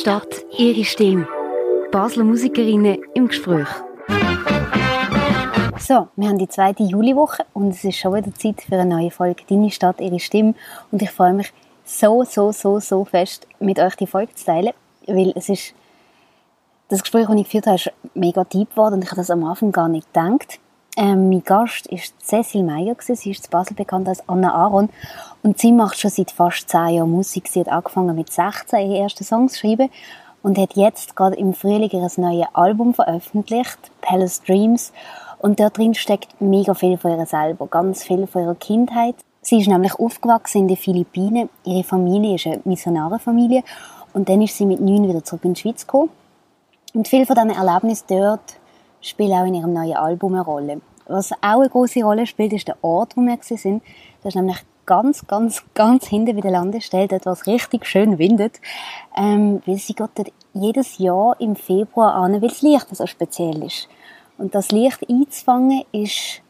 Stadt, ihre Stimme. Basler Musikerinnen im Gespräch. So, wir haben die zweite Juliwoche und es ist schon wieder Zeit für eine neue Folge Deine Stadt, ihre Stimme. Und ich freue mich so, so, so, so fest, mit euch die Folge zu teilen, weil es ist, das Gespräch, das ich geführt habe, ist mega deep geworden und ich habe das am Anfang gar nicht gedacht. Ähm, mein Gast ist Cecil Meyer, sie ist in Basel bekannt als Anna Aaron und sie macht schon seit fast zehn Jahren Musik. Sie hat angefangen mit 16 ihre ersten Songs zu schreiben und hat jetzt gerade im Frühling ein neues Album veröffentlicht, Palace Dreams. Und dort drin steckt mega viel von ihr selber, ganz viel von ihrer Kindheit. Sie ist nämlich aufgewachsen in den Philippinen. Ihre Familie ist eine Missionarenfamilie. Und dann ist sie mit neun wieder zurück in die Schweiz gekommen. Und viel von diesen Erlebnissen dort spielen auch in ihrem neuen Album eine Rolle. Was auch eine große Rolle spielt, ist der Ort, wo wir sind. Das ist nämlich ganz, ganz, ganz hinten bei der Landestelle, dort, wo es richtig schön windet. Ähm, weil sie geht dort jedes Jahr im Februar an, weil das Licht so speziell ist. Und das Licht einzufangen, ist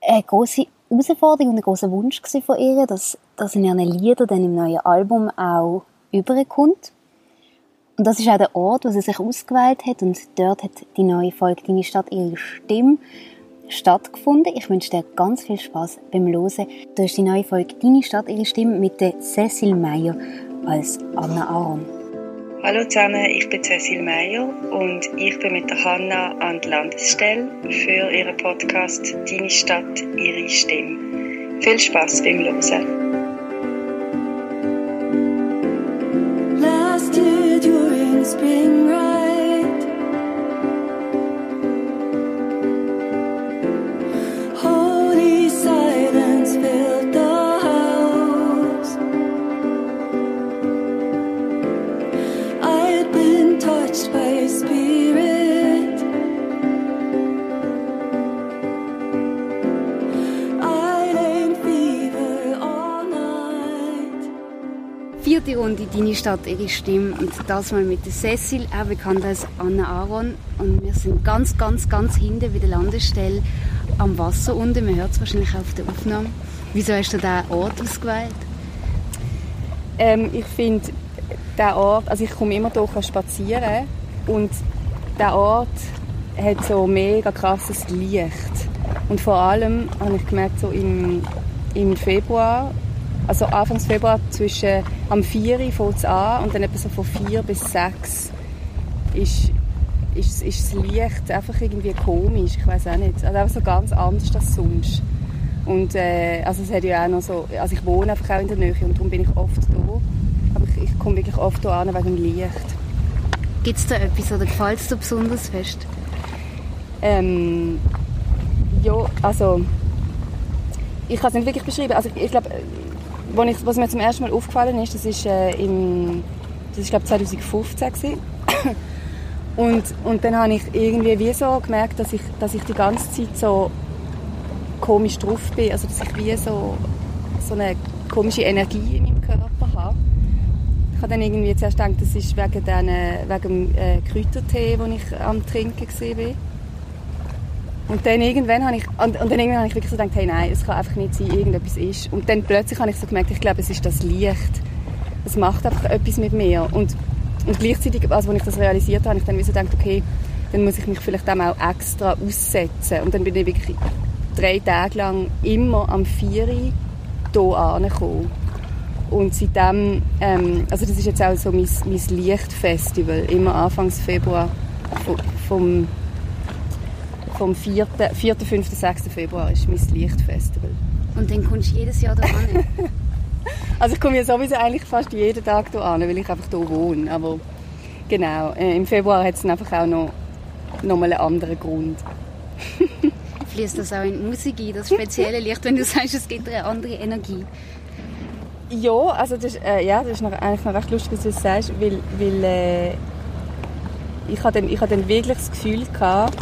eine große Herausforderung und ein großer Wunsch von ihr, dass, dass in ihren Liedern dann im neuen Album auch überkommt. Und das ist auch der Ort, wo sie sich ausgewählt hat. Und dort hat die neue Folge Deine Stadt ihre Stimme stattgefunden. Ich wünsche dir ganz viel Spaß beim Hören. Du hast die neue Folge Deine Stadt ihre Stimme mit Cecil Meyer als Anna Aaron. Hallo zusammen, ich bin Cecil Meyer und ich bin mit der Hanna an der Landesstelle für ihren Podcast Deine Stadt, ihre Stimme. Viel Spaß beim Hören. Vierte Runde Deine Stadt, ihre Stimme. Und das mal mit der Cecil, auch bekannt als Anna Aaron. Und wir sind ganz, ganz, ganz hinten bei der Landestelle am Wasser unten. Man hört es wahrscheinlich auch auf der Aufnahme. Wieso hast du diesen Ort ausgewählt? Ähm, ich finde, der Ort, also ich komme immer hier spazieren und der Ort hat so mega krasses Licht. Und vor allem habe ich gemerkt, so im, im Februar, also Anfang Februar zwischen am 4 Uhr fängt es an und dann etwa so von 4 bis 6 ist, ist, ist das Licht einfach irgendwie komisch, ich weiß auch nicht. Also einfach so ganz anders als sonst. Und äh, also es hat ja auch noch so, also ich wohne einfach auch in der Nähe und darum bin ich oft da. Aber ich, ich komme wirklich oft hier an wegen dem Licht. Gibt es da etwas oder gefällt es dir besonders fest? Ähm, ja, also ich kann es nicht wirklich beschreiben. Also ich, ich glaube, ich, was mir zum ersten Mal aufgefallen ist, das ist äh, im, das ist glaube 2015 gewesen. und und dann habe ich irgendwie wie so gemerkt, dass ich, dass ich die ganze Zeit so komisch drauf bin, also dass ich wie so so eine komische Energie in meinem Körper habe. Ich habe dann irgendwie zuerst gedacht, das ist wegen, den, wegen dem äh, Kräutertee, den ich am Trinken war. Und dann irgendwann habe ich, und, und dann irgendwann habe ich wirklich so gedacht, hey nein, es kann einfach nicht sein, irgendetwas ist. Und dann plötzlich habe ich so gemerkt, ich glaube, es ist das Licht. Es macht einfach etwas mit mir. Und, und gleichzeitig, also als ich das realisiert habe, habe ich dann so gedacht, okay, dann muss ich mich vielleicht auch extra aussetzen. Und dann bin ich wirklich drei Tage lang immer am 4 Uhr hier angekommen. Und seitdem, ähm, also das ist jetzt auch so mein, mein Lichtfestival, immer Anfangs Februar vom, vom vom 4., 4., 5., 6. Februar ist mein Lichtfestival. Und dann kommst du jedes Jahr da an? Also ich komme ja sowieso eigentlich fast jeden Tag hier an, weil ich einfach hier wohne. Aber genau, äh, im Februar hat es einfach auch noch, noch mal einen anderen Grund. Fließt das auch in die Musik ein, das spezielle Licht, wenn du sagst, es gibt eine andere Energie? Ja, also das, äh, ja, das ist noch, eigentlich noch recht lustig, dass du das sagst, weil, weil äh, ich hatte dann, ich hatte dann wirklich das Gefühl gehabt,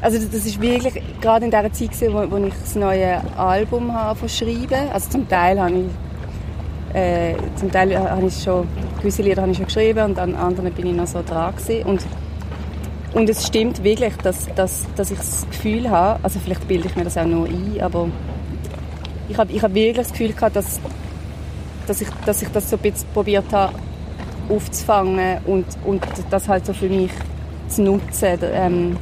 also das ist wirklich gerade in der Zeit, gewesen, wo, wo ich das neue Album habe schreiben. Also zum Teil habe ich, äh, zum Teil habe ich schon gewisse Lieder habe ich schon geschrieben und an anderen bin ich noch so dran gewesen. und und es stimmt wirklich, dass, dass, dass ich das Gefühl habe, also vielleicht bilde ich mir das auch nur ein, aber ich habe, ich habe wirklich das Gefühl gehabt, dass, dass, ich, dass ich das so ein bisschen probiert habe aufzufangen und, und das halt so für mich zu nutzen. Ähm,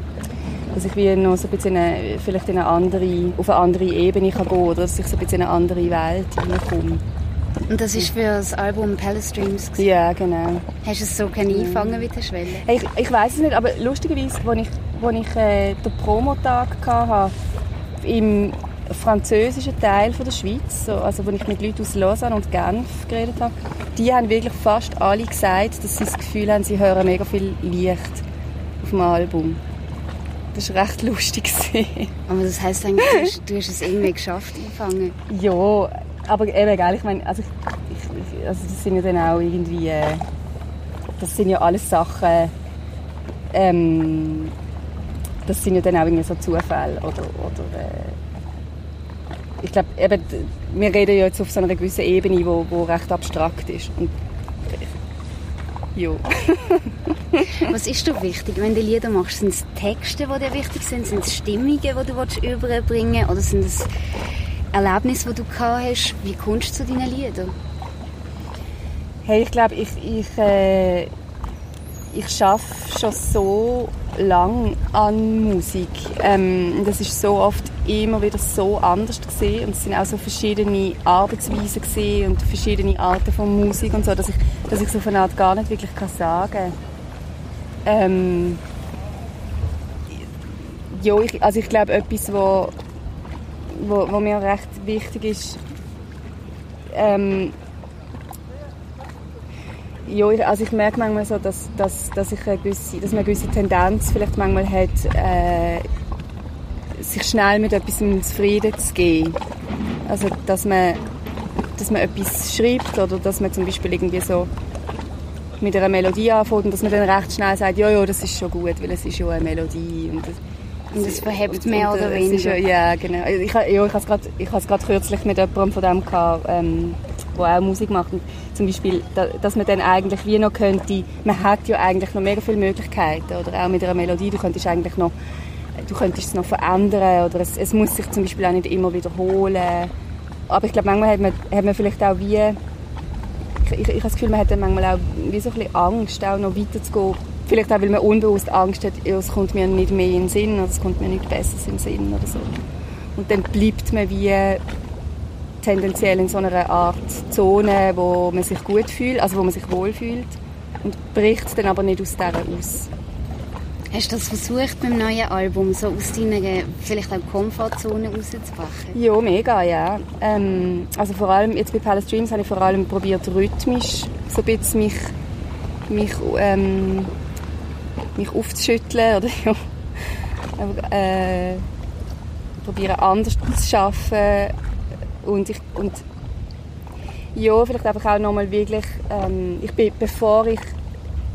dass ich wie noch so ein bisschen eine, vielleicht in eine andere, auf eine andere Ebene kann gehen oder dass ich so ein bisschen in eine andere Welt hineinkomme. Und das ist für das Album Palace Dreams. gewesen. Ja, genau. Hast du es so können einfangen mit der Schwelle? Hey, ich, ich weiß es nicht, aber lustigerweise, als ich, als ich äh, den Promotag hatte, im französischen Teil von der Schweiz, so, also wo ich mit Leuten aus Lausanne und Genf geredet habe, die haben wirklich fast alle gesagt, dass sie das Gefühl haben, sie hören mega viel Licht auf dem Album. Das war recht lustig. Aber das heisst eigentlich, du hast, du hast es irgendwie geschafft einfangen. ja, aber eben, gell, ich meine, also, ich, ich, also das sind ja dann auch irgendwie, äh, das sind ja alles Sachen, ähm, das sind ja dann auch irgendwie so Zufälle oder, oder äh, ich glaube, eben, wir reden ja jetzt auf so einer gewissen Ebene, wo, wo recht abstrakt ist. Und, ja. Was ist dir wichtig, wenn du Lieder machst? Sind es Texte, die dir wichtig sind? Sind es Stimmungen, die du willst überbringen willst? Oder sind es Erlebnisse, die du gehabt hast? Wie kommst du zu deinen Liedern? Hey, ich glaube, ich, ich, äh, ich arbeite schon so lang an Musik. Ähm, das ist so oft immer wieder so anders gesehen und es sind auch so verschiedene Arbeitsweisen gesehen und verschiedene Arten von Musik und so, dass ich, dass ich so von Art gar nicht wirklich kann sagen. Ähm, ja, ich, also ich glaube etwas, wo, wo, wo mir recht wichtig ist. Ähm, ja, also ich merke manchmal so, dass, dass, dass, ich eine gewisse, dass man eine gewisse Tendenz vielleicht manchmal hat, äh, sich schnell mit etwas zufrieden zu geben. Also, dass man, dass man etwas schreibt oder dass man zum Beispiel irgendwie so mit einer Melodie anfängt und dass man dann recht schnell sagt, ja, ja, das ist schon gut, weil es ist ja eine Melodie. Und das, Und es verhebt und- mehr und, oder weniger. Ja, ja, genau. Ich, ha- ja, ich habe es gerade ich kürzlich mit jemandem von dem gehabt, ähm, der auch Musik macht. Und zum Beispiel, da, dass man dann eigentlich wie noch könnte, man hat ja eigentlich noch mega viele Möglichkeiten. Oder auch mit einer Melodie, du könntest eigentlich noch, du könntest es noch verändern oder es, es muss sich zum Beispiel auch nicht immer wiederholen. Aber ich glaube, manchmal hat man, hat man vielleicht auch wie, ich, ich, ich habe das Gefühl, man hat dann manchmal auch wie so ein bisschen Angst, auch noch weiterzugehen. Vielleicht auch, weil man unbewusst Angst hat, es kommt mir nicht mehr in den Sinn oder es kommt mir nicht besser in den Sinn oder so. Und dann bleibt man wie tendenziell in so einer Art Zone, wo man sich gut fühlt, also wo man sich wohlfühlt und bricht dann aber nicht aus dieser aus. Hast du das versucht beim neuen Album, so aus deiner vielleicht auch Komfortzone rauszubrechen? Ja, mega, ja. Ähm, also vor allem, jetzt bei Palace Dreams habe ich vor allem probiert, rhythmisch so ein bisschen mich, mich, ähm, mich aufzuschütteln oder ja. Aber, äh, probieren anders zu arbeiten und ich, und ja, vielleicht einfach auch nochmal wirklich, ähm, ich bin, bevor ich,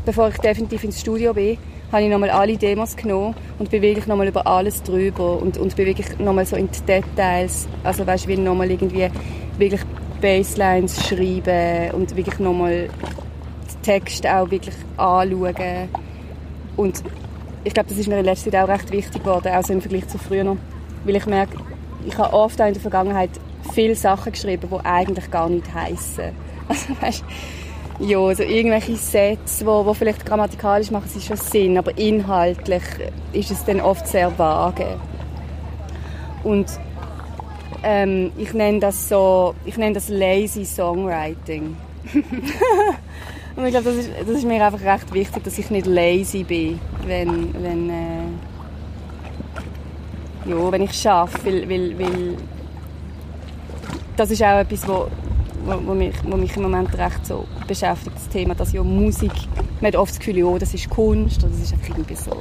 bevor ich definitiv ins Studio bin, habe ich nochmal alle Demos genommen und bin wirklich nochmal über alles drüber und, und bin wirklich nochmal so in die Details, also weißt, will nochmal irgendwie wirklich Basslines schreiben und wirklich nochmal die Texte auch wirklich anschauen. Und ich glaube, das ist mir in letzter Zeit auch recht wichtig geworden, auch so im Vergleich zu früher. Weil ich merke, ich habe oft auch in der Vergangenheit viele Sachen geschrieben, die eigentlich gar nicht heissen. Also weißt, ja, also irgendwelche Sätze, wo, wo vielleicht grammatikalisch machen sie schon Sinn, aber inhaltlich ist es dann oft sehr vage. Und ähm, ich nenne das so, ich nenne das lazy Songwriting. Und ich glaube, das ist, das ist mir einfach recht wichtig, dass ich nicht lazy bin, wenn, wenn, äh, ja, wenn ich schaffe, weil, weil, weil das ist auch etwas, wo, wo, mich, wo mich im Moment recht so beschäftigt, das Thema, dass ja Musik, man hat oft das Gefühl, ja, das ist Kunst, oder das ist einfach irgendwie so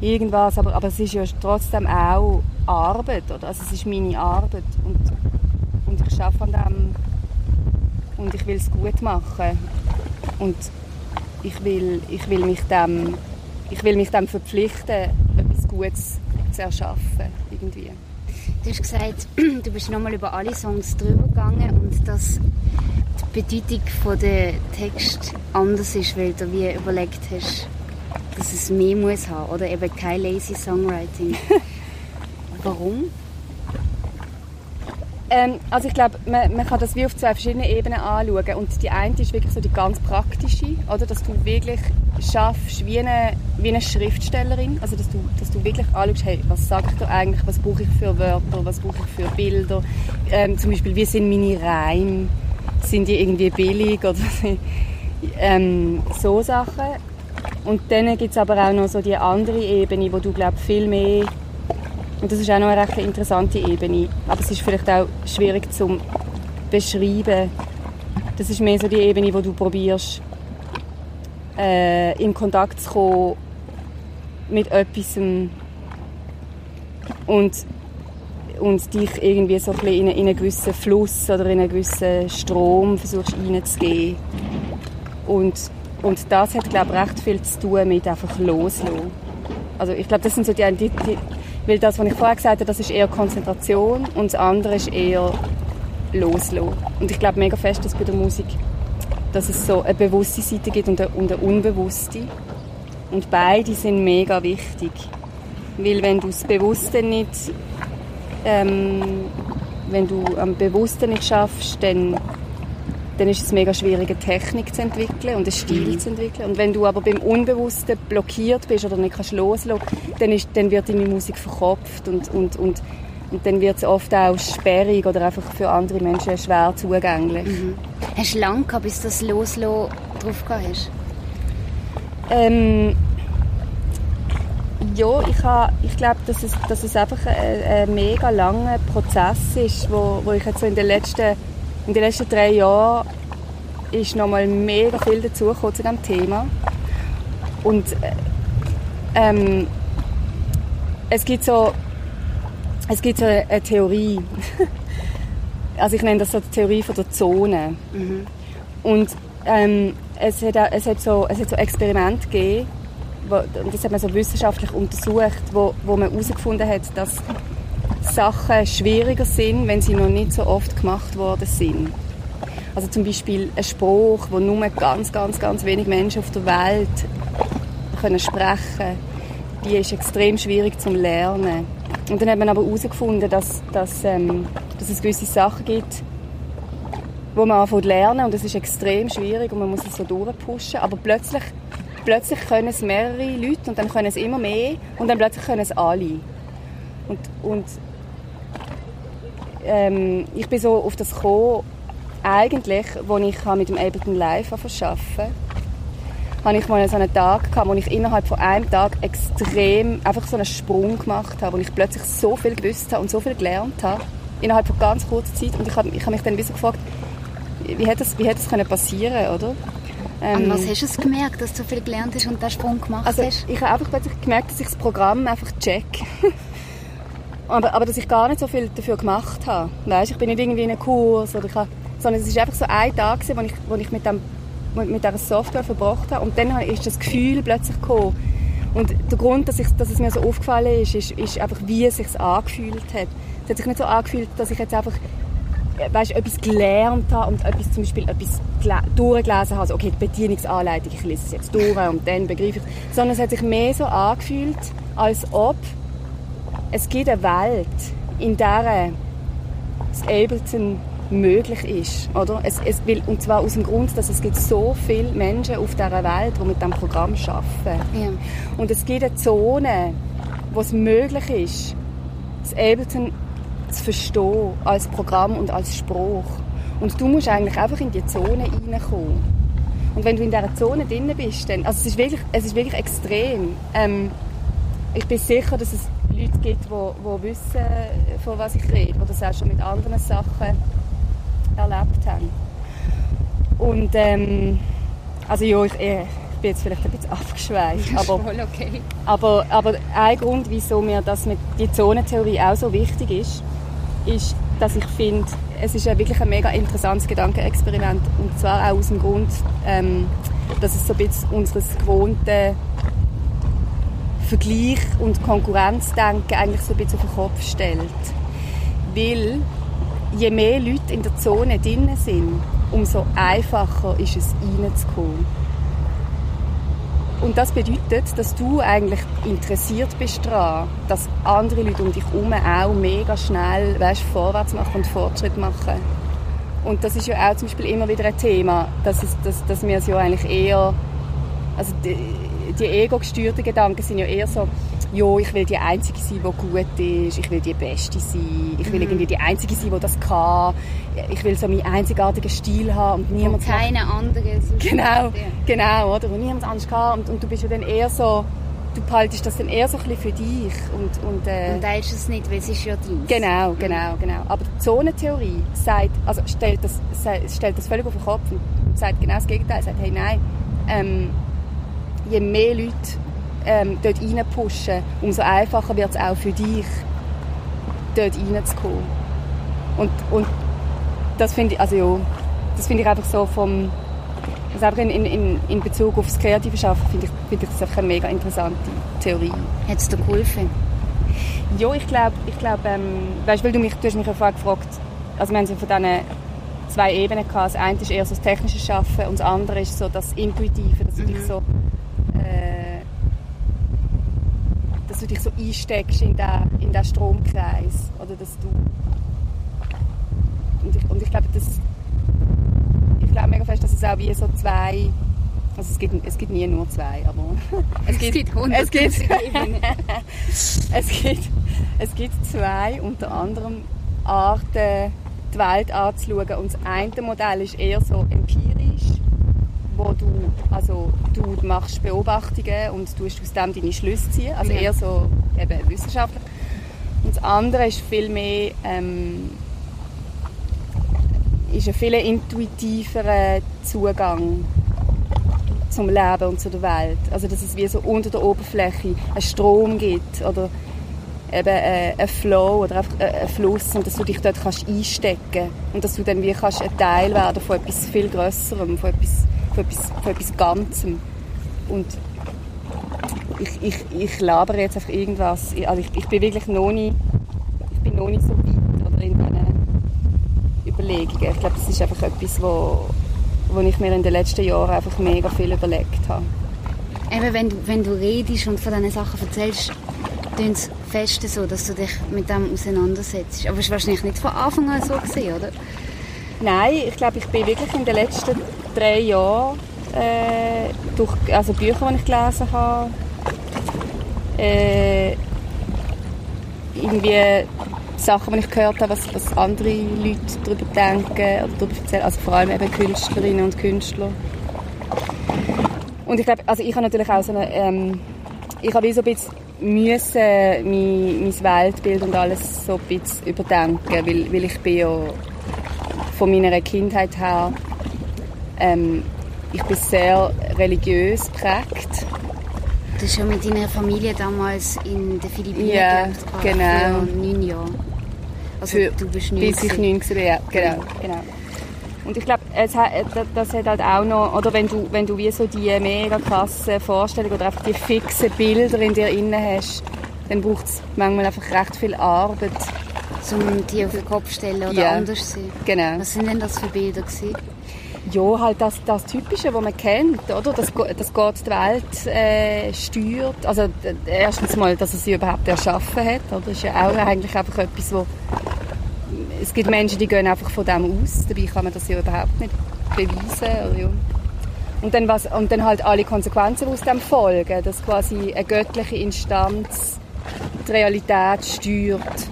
irgendwas, aber, aber es ist ja trotzdem auch Arbeit, oder? Also es ist meine Arbeit und, und ich arbeite an dem und ich will es gut machen und ich will, ich will mich dem ich will mich dem verpflichten, etwas Gutes zu erschaffen, irgendwie. Du hast gesagt, du bist nochmal über alle Songs drüber gegangen und dass die Bedeutung von der Text anders ist, weil du wie überlegt hast, dass es mehr muss haben oder eben kein lazy Songwriting. Warum? Ähm, also ich glaube, man, man kann das wie auf zwei verschiedene Ebenen anschauen. Und die eine ist wirklich so die ganz praktische, oder? dass du wirklich schaffst wie eine, wie eine Schriftstellerin. Also dass du, dass du wirklich anschaust, hey, was ich da eigentlich, was brauche ich für Wörter, was brauche ich für Bilder. Ähm, zum Beispiel, wie sind meine Reime? Sind die irgendwie billig oder ähm, so Sachen. Und dann gibt es aber auch noch so die andere Ebene, wo du glaube viel mehr und das ist auch noch eine recht interessante Ebene. Aber es ist vielleicht auch schwierig zu beschreiben. Das ist mehr so die Ebene, wo du probierst, äh, in Kontakt zu kommen mit etwas und, und dich irgendwie so ein bisschen in, einen gewissen Fluss oder in einen gewissen Strom versuchst reinzugehen. Und, und das hat, glaube ich, recht viel zu tun mit einfach loslassen. Also ich glaube, das sind so die, die, die weil das, was ich vorher gesagt habe, das ist eher Konzentration und das andere ist eher loslassen. Und ich glaube mega fest, dass bei der Musik dass es so eine bewusste Seite gibt und eine, und eine unbewusste. Und beide sind mega wichtig. Weil wenn du das Bewusste nicht, ähm, wenn du am Bewussten nicht schaffst, dann dann ist es mega schwierig, eine Technik zu entwickeln und einen Stil mhm. zu entwickeln. Und wenn du aber beim Unbewussten blockiert bist oder nicht kannst loslassen, dann, ist, dann wird deine Musik verkopft und, und, und, und dann wird es oft auch sperrig oder einfach für andere Menschen schwer zugänglich. Mhm. Hast du lange gehabt, bis das Loslassen drauf hast? Ähm, ja, ich, ich glaube, dass es, dass es einfach ein, ein mega langer Prozess ist, wo, wo ich jetzt so in den letzten in den letzten drei Jahren ist noch mal mega viel dazugekommen zu diesem Thema. Und äh, ähm, es gibt so, es gibt so eine Theorie. also ich nenne das so die Theorie von der Zone. Mhm. Und ähm, es, hat, es, hat so, es hat so Experimente gegeben, wo, das hat man so wissenschaftlich untersucht, wo, wo man herausgefunden hat, dass Sachen schwieriger sind, wenn sie noch nicht so oft gemacht worden sind. Also zum Beispiel ein Spruch, wo nur ganz, ganz, ganz wenig Menschen auf der Welt können sprechen die ist extrem schwierig zu lernen. Und dann hat man aber herausgefunden, dass, dass, ähm, dass es gewisse Sachen gibt, wo man anfängt zu lernen und das ist extrem schwierig und man muss es so durchpushen. Aber plötzlich, plötzlich können es mehrere Leute und dann können es immer mehr und dann plötzlich können es alle. Und, und ähm, ich bin so auf das gekommen, eigentlich, als ich mit dem Ableton Live arbeiten hatte ich mal so einen Tag gehabt, wo ich innerhalb von einem Tag extrem einfach so einen Sprung gemacht habe, wo ich plötzlich so viel gewusst habe und so viel gelernt habe, innerhalb von ganz kurzer Zeit. Und ich habe, ich habe mich dann ein bisschen gefragt, wie hätte das, wie hätte das können passieren oder? Ähm, An was hast du es gemerkt, dass du so viel gelernt hast und den Sprung gemacht also hast? Ich habe einfach plötzlich gemerkt, dass ich das Programm einfach check. aber, aber dass ich gar nicht so viel dafür gemacht habe. Weißt, ich bin nicht irgendwie in einem Kurs oder ich habe, sondern es ist einfach so ein Tag, wo ich, wo ich mit, dem, mit dieser Software verbracht habe und dann ist das Gefühl plötzlich gekommen. Und der Grund, dass, ich, dass es mir so aufgefallen ist, ist, ist einfach, wie es sich angefühlt hat. Es hat sich nicht so angefühlt, dass ich jetzt einfach weißt, etwas gelernt habe und etwas, zum Beispiel etwas durchgelesen habe. Also, okay, die Bedienungsanleitung, ich lese es jetzt durch und dann begreife ich. Sondern es hat sich mehr so angefühlt, als ob es gibt eine Welt, in der das Ableton möglich ist. Oder? Es, es will, und zwar aus dem Grund, dass es gibt so viele Menschen auf dieser Welt, die mit diesem Programm arbeiten. Ja. Und es gibt eine Zone, wo es möglich ist, das Ableton zu verstehen als Programm und als Spruch. Und du musst eigentlich einfach in die Zone reinkommen. Und wenn du in dieser Zone drin bist, dann, also es ist wirklich, es ist wirklich extrem. Ähm, ich bin sicher, dass es Leute gibt, die, die wissen, von was ich rede, die das auch schon mit anderen Sachen erlebt haben. Und ähm, also ja, ich, ich bin jetzt vielleicht ein bisschen abgeschweift, aber, okay. aber, aber ein Grund, wieso mir das mit die Zonentheorie auch so wichtig ist, ist, dass ich finde, es ist ja wirklich ein mega interessantes Gedankenexperiment und zwar auch aus dem Grund, ähm, dass es so ein bisschen unseres gewohnten Vergleich und Konkurrenzdenken eigentlich so ein bisschen auf den Kopf stellt. Weil je mehr Leute in der Zone drin sind, umso einfacher ist es reinzukommen. und das bedeutet, dass du eigentlich interessiert bist daran, dass andere Leute um dich herum auch mega schnell weißt, vorwärts machen und Fortschritt machen. Und das ist ja auch zum Beispiel immer wieder ein Thema, dass, es, dass, dass wir es ja eigentlich eher, also die, die ego-gesteuerten Gedanken sind ja eher so, ja, ich will die Einzige sein, die gut ist, ich will die Beste sein, ich will irgendwie die Einzige sein, die das kann, ich will so meinen einzigartigen Stil haben und niemand Und keine andere. Genau, genau, oder? Und niemand anders kann und, und du bist ja dann eher so, du behaltest das dann eher so ein bisschen für dich und, und, äh, Und teilst es nicht, weil es ist ja dein. Genau, genau, genau. Aber die Zonentheorie sagt, also stellt, das, stellt das völlig auf den Kopf und sagt genau das Gegenteil. Sagt, hey, nein, ähm, je mehr Leute ähm, dort reinpushen, umso einfacher wird es auch für dich, dort reinzukommen. Und, und das finde ich, also ja, das finde ich einfach so vom, also einfach in, in, in Bezug auf das kreative Schaffen finde ich, finde ich das einfach eine mega interessante Theorie. Hat es dir geholfen? Ja, ich glaube, ich glaub, ähm, weißt, weil du mich, du hast mich ja vorher gefragt, also wir haben so von diesen zwei Ebenen gehabt. Das eine ist eher so das technische Schaffen und das andere ist so das Intuitive, dass du dich so äh, dass du dich so einsteckst in den, in den Stromkreis oder dass du und ich, und ich glaube, das ich glaube mega fest, dass es auch wie so zwei also es gibt, es gibt nie nur zwei, aber es gibt, gibt es gibt, hunderttausend Ebenen. es gibt, es gibt zwei unter anderem Arten, die Welt anzuschauen. Und das eine Modell ist eher so empirisch, wo du, also, du machst Beobachtungen und tust aus dem deine Schlüsse ziehen. Also Ja. eher so eben wissenschaftlich. Und das andere ist viel mehr ähm, ist ein viel intuitiverer Zugang zum Leben und zu der Welt. Also dass es wie so unter der Oberfläche einen Strom gibt oder eben äh, einen Flow oder einfach äh, einen Fluss und dass du dich dort kannst einstecken und dass du dann wie kannst ein Teil werden von etwas viel Größerem, von etwas, von etwas, von etwas Ganzem. Und ich, ich, ich labere jetzt einfach irgendwas. Also ich, ich bin wirklich noch nicht, ich bin noch nicht so weit oder in diesen Überlegungen. Ich glaube, das ist einfach etwas, wo, wo ich mir in den letzten Jahren einfach mega viel überlegt habe. Eben, wenn du, wenn du redest und von diesen Sachen erzählst, tun es fest so, dass du dich mit dem auseinandersetzt. Aber es war wahrscheinlich nicht von Anfang an so gewesen, oder? Nein, ich glaube, ich bin wirklich in den letzten drei Jahren äh, durch also Bücher, die ich gelesen habe, äh, irgendwie Sachen, die ich gehört habe, was, was andere Leute darüber denken oder darüber erzählen, also vor allem eben Künstlerinnen und Künstler. Und ich glaube, also ich habe natürlich auch so eine, ähm, ich habe so ein bisschen müssen mein, mein Weltbild und alles so ein bisschen überdenken, weil, weil ich bin ja von meiner Kindheit her, ähm, ich bin sehr religiös geprägt. Du hast ja mit deiner Familie damals in den Philippinen Ja, gelebt, genau. für neun Jahre. Also Für- du bist neun. Bis ich. 19 bin, ja, genau, genau. Und ich glaube, das- hat halt auch noch, oder wenn du, wenn du wie so die mega krassen Vorstellungen oder einfach die fixen Bilder in dir inne hast, dann braucht es manchmal einfach recht viel Arbeit. Zum die auf den Kopf stellen oder Ja. anders sehen. Genau. Was sind denn das für Bilder gewesen? Ja, halt das, das Typische, was man kennt, oder? Dass, dass Gott die Welt äh, steuert. Also d- erstens mal, dass er sie überhaupt erschaffen hat. Oder? Das ist ja auch eigentlich einfach etwas, wo es gibt Menschen, die gehen einfach von dem aus. Dabei kann man das ja überhaupt nicht beweisen. Oder, ja. und, dann was, und dann halt alle Konsequenzen, die aus dem folgen. Dass quasi eine göttliche Instanz die Realität steuert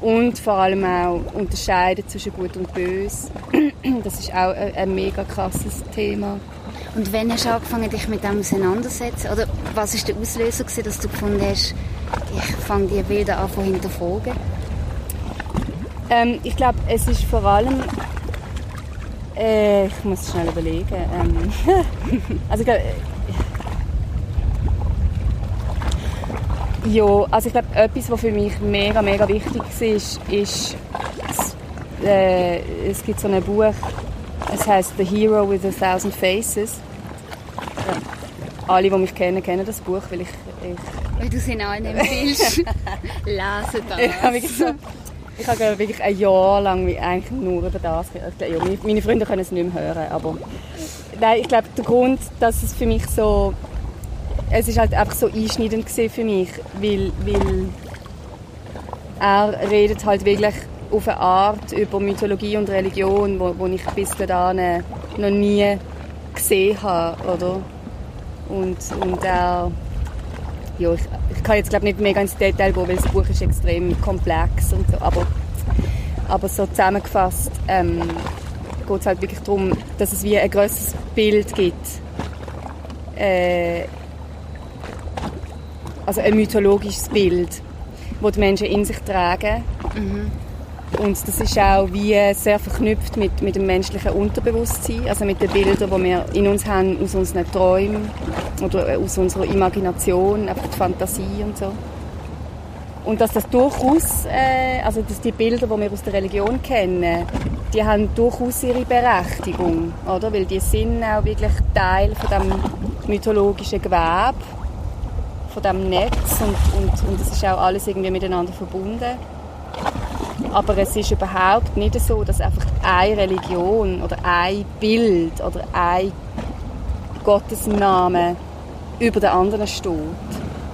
und vor allem auch unterscheidet zwischen Gut und Böse. Das ist auch ein, ein mega krasses Thema. Und wann hast du angefangen, dich mit dem auseinanderzusetzen? Oder was war der Auslöser, gewesen, dass du gefunden hast, ich fange die Bilder an zu hinterfragen? Ähm, ich glaube, es ist vor allem. Äh, ich muss schnell überlegen. Ähm, also ich glaube. Ja, also ich glaube, etwas, was für mich mega, mega wichtig ist, ist, äh, es gibt so ein Buch, es heißt The Hero with a Thousand Faces. Ja. Alle, die mich kennen, kennen das Buch, weil ich, ich Weil du sie in allen empfiehlst. Lesen das. ich habe wirklich, so, ich habe wirklich ein Jahr lang eigentlich nur über das ja, meine- Meine Freunde können es nicht mehr hören, aber nein, ich glaube, der Grund, dass es für mich so es ist halt einfach so einschneidend für mich, weil, weil er redet halt wirklich auf eine Art über Mythologie und Religion, wo, wo ich bis dahin noch nie gesehen habe, oder? Und, und er, ja, ich, ich kann jetzt glaube nicht mega ins Detail gehen, weil das Buch ist extrem komplex und so, aber, aber so zusammengefasst ähm, geht es halt wirklich darum, dass es wie ein grosses Bild gibt. Äh, also ein mythologisches Bild, das die Menschen in sich tragen. Und das ist auch wie sehr verknüpft mit, mit dem menschlichen Unterbewusstsein, also mit den Bildern, die wir in uns haben, aus unseren Träumen oder aus unserer Imagination, einfach die Fantasie und so. Und dass das durchaus, äh, also dass die Bilder, die wir aus der Religion kennen, die haben durchaus ihre Berechtigung, oder? Weil die sind auch wirklich Teil von dem mythologischen Gewebe, von dem Netz und, und, und es ist auch alles irgendwie miteinander verbunden. Aber es ist überhaupt nicht so, dass einfach eine Religion oder ein Bild oder ein Gottesname über den anderen steht.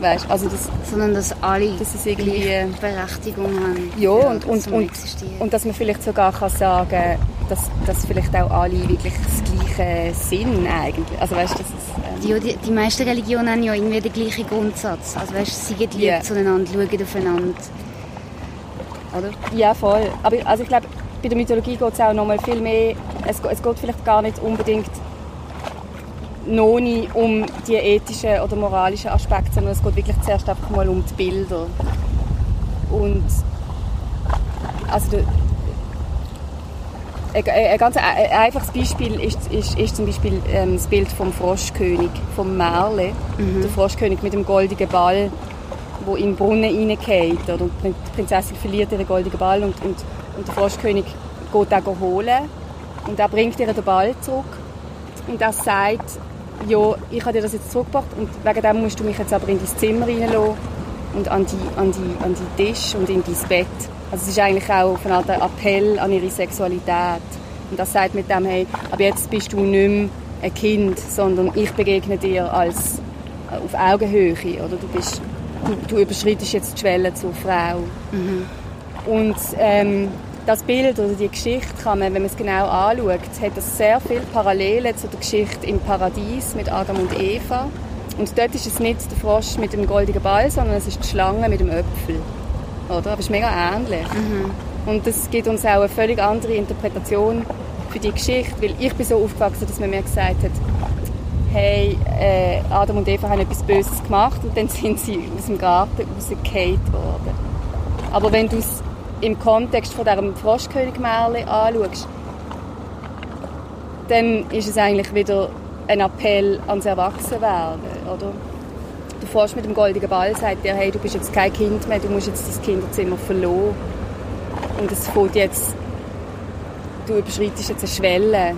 Weißt? Also das, Sondern dass alle das ist irgendwie... Berechtigung haben. Ja, und, und, und, Existieren. und dass man vielleicht sogar kann sagen dass, dass vielleicht auch alle wirklich das Gleiche sind eigentlich. Also weißt, das ist, ähm, Ja, die, die meisten Religionen haben ja irgendwie den gleichen Grundsatz. Also weißt, sie sind lieb Ja. zueinander, schauen aufeinander. Oder? Ja, voll. Aber also ich glaube, bei der Mythologie geht es auch noch mal viel mehr, es, es geht vielleicht gar nicht unbedingt noch nie um die ethischen oder moralischen Aspekte, sondern es geht wirklich zuerst einfach mal um die Bilder. Und also ein, ein ganz ein- ein einfaches Beispiel ist, ist, ist zum Beispiel ähm, das Bild vom Froschkönig, vom Merle. Der Froschkönig mit dem goldenen Ball, wo in den Brunnen reingeht. Oder? Und die Prinzessin verliert ihren goldenen Ball und, und, und der Froschkönig geht den holen. Und er bringt ihr den Ball zurück. Und er sagt, ja, ich habe dir das jetzt zurückgebracht und wegen dem musst du mich jetzt aber in dein Zimmer reinlassen und an die, an die, an die Tisch und in dein Bett. Also es ist eigentlich auch auf eine Art Appell an ihre Sexualität. Und er sagt mit dem, hey, aber jetzt bist du nicht mehr ein Kind, sondern ich begegne dir als äh, auf Augenhöhe, oder? Du, bist, du, du überschreitest jetzt die Schwelle zur Frau. Und ähm, das Bild oder die Geschichte kann man, wenn man es genau anschaut, hat das sehr viele Parallelen zu der Geschichte im Paradies mit Adam und Eva. Und dort ist es nicht der Frosch mit dem goldenen Ball, sondern es ist die Schlange mit dem Äpfel. Oder? Aber es ist mega ähnlich. Und das gibt uns auch eine völlig andere Interpretation für die Geschichte, weil ich bin so aufgewachsen, dass man mir gesagt hat, hey, äh, Adam und Eva haben etwas Böses gemacht und dann sind sie aus dem Garten rausgefallen worden. Aber wenn du es im Kontext von diesem Froschkönig-Märchen anschaust, dann ist es eigentlich wieder ein Appell ans Erwachsenwerden, oder? Frosch mit dem goldenen Ball sagt dir, hey, du bist jetzt kein Kind mehr, du musst jetzt das Kinderzimmer verloren. Und es fällt jetzt, du überschreitest jetzt eine Schwelle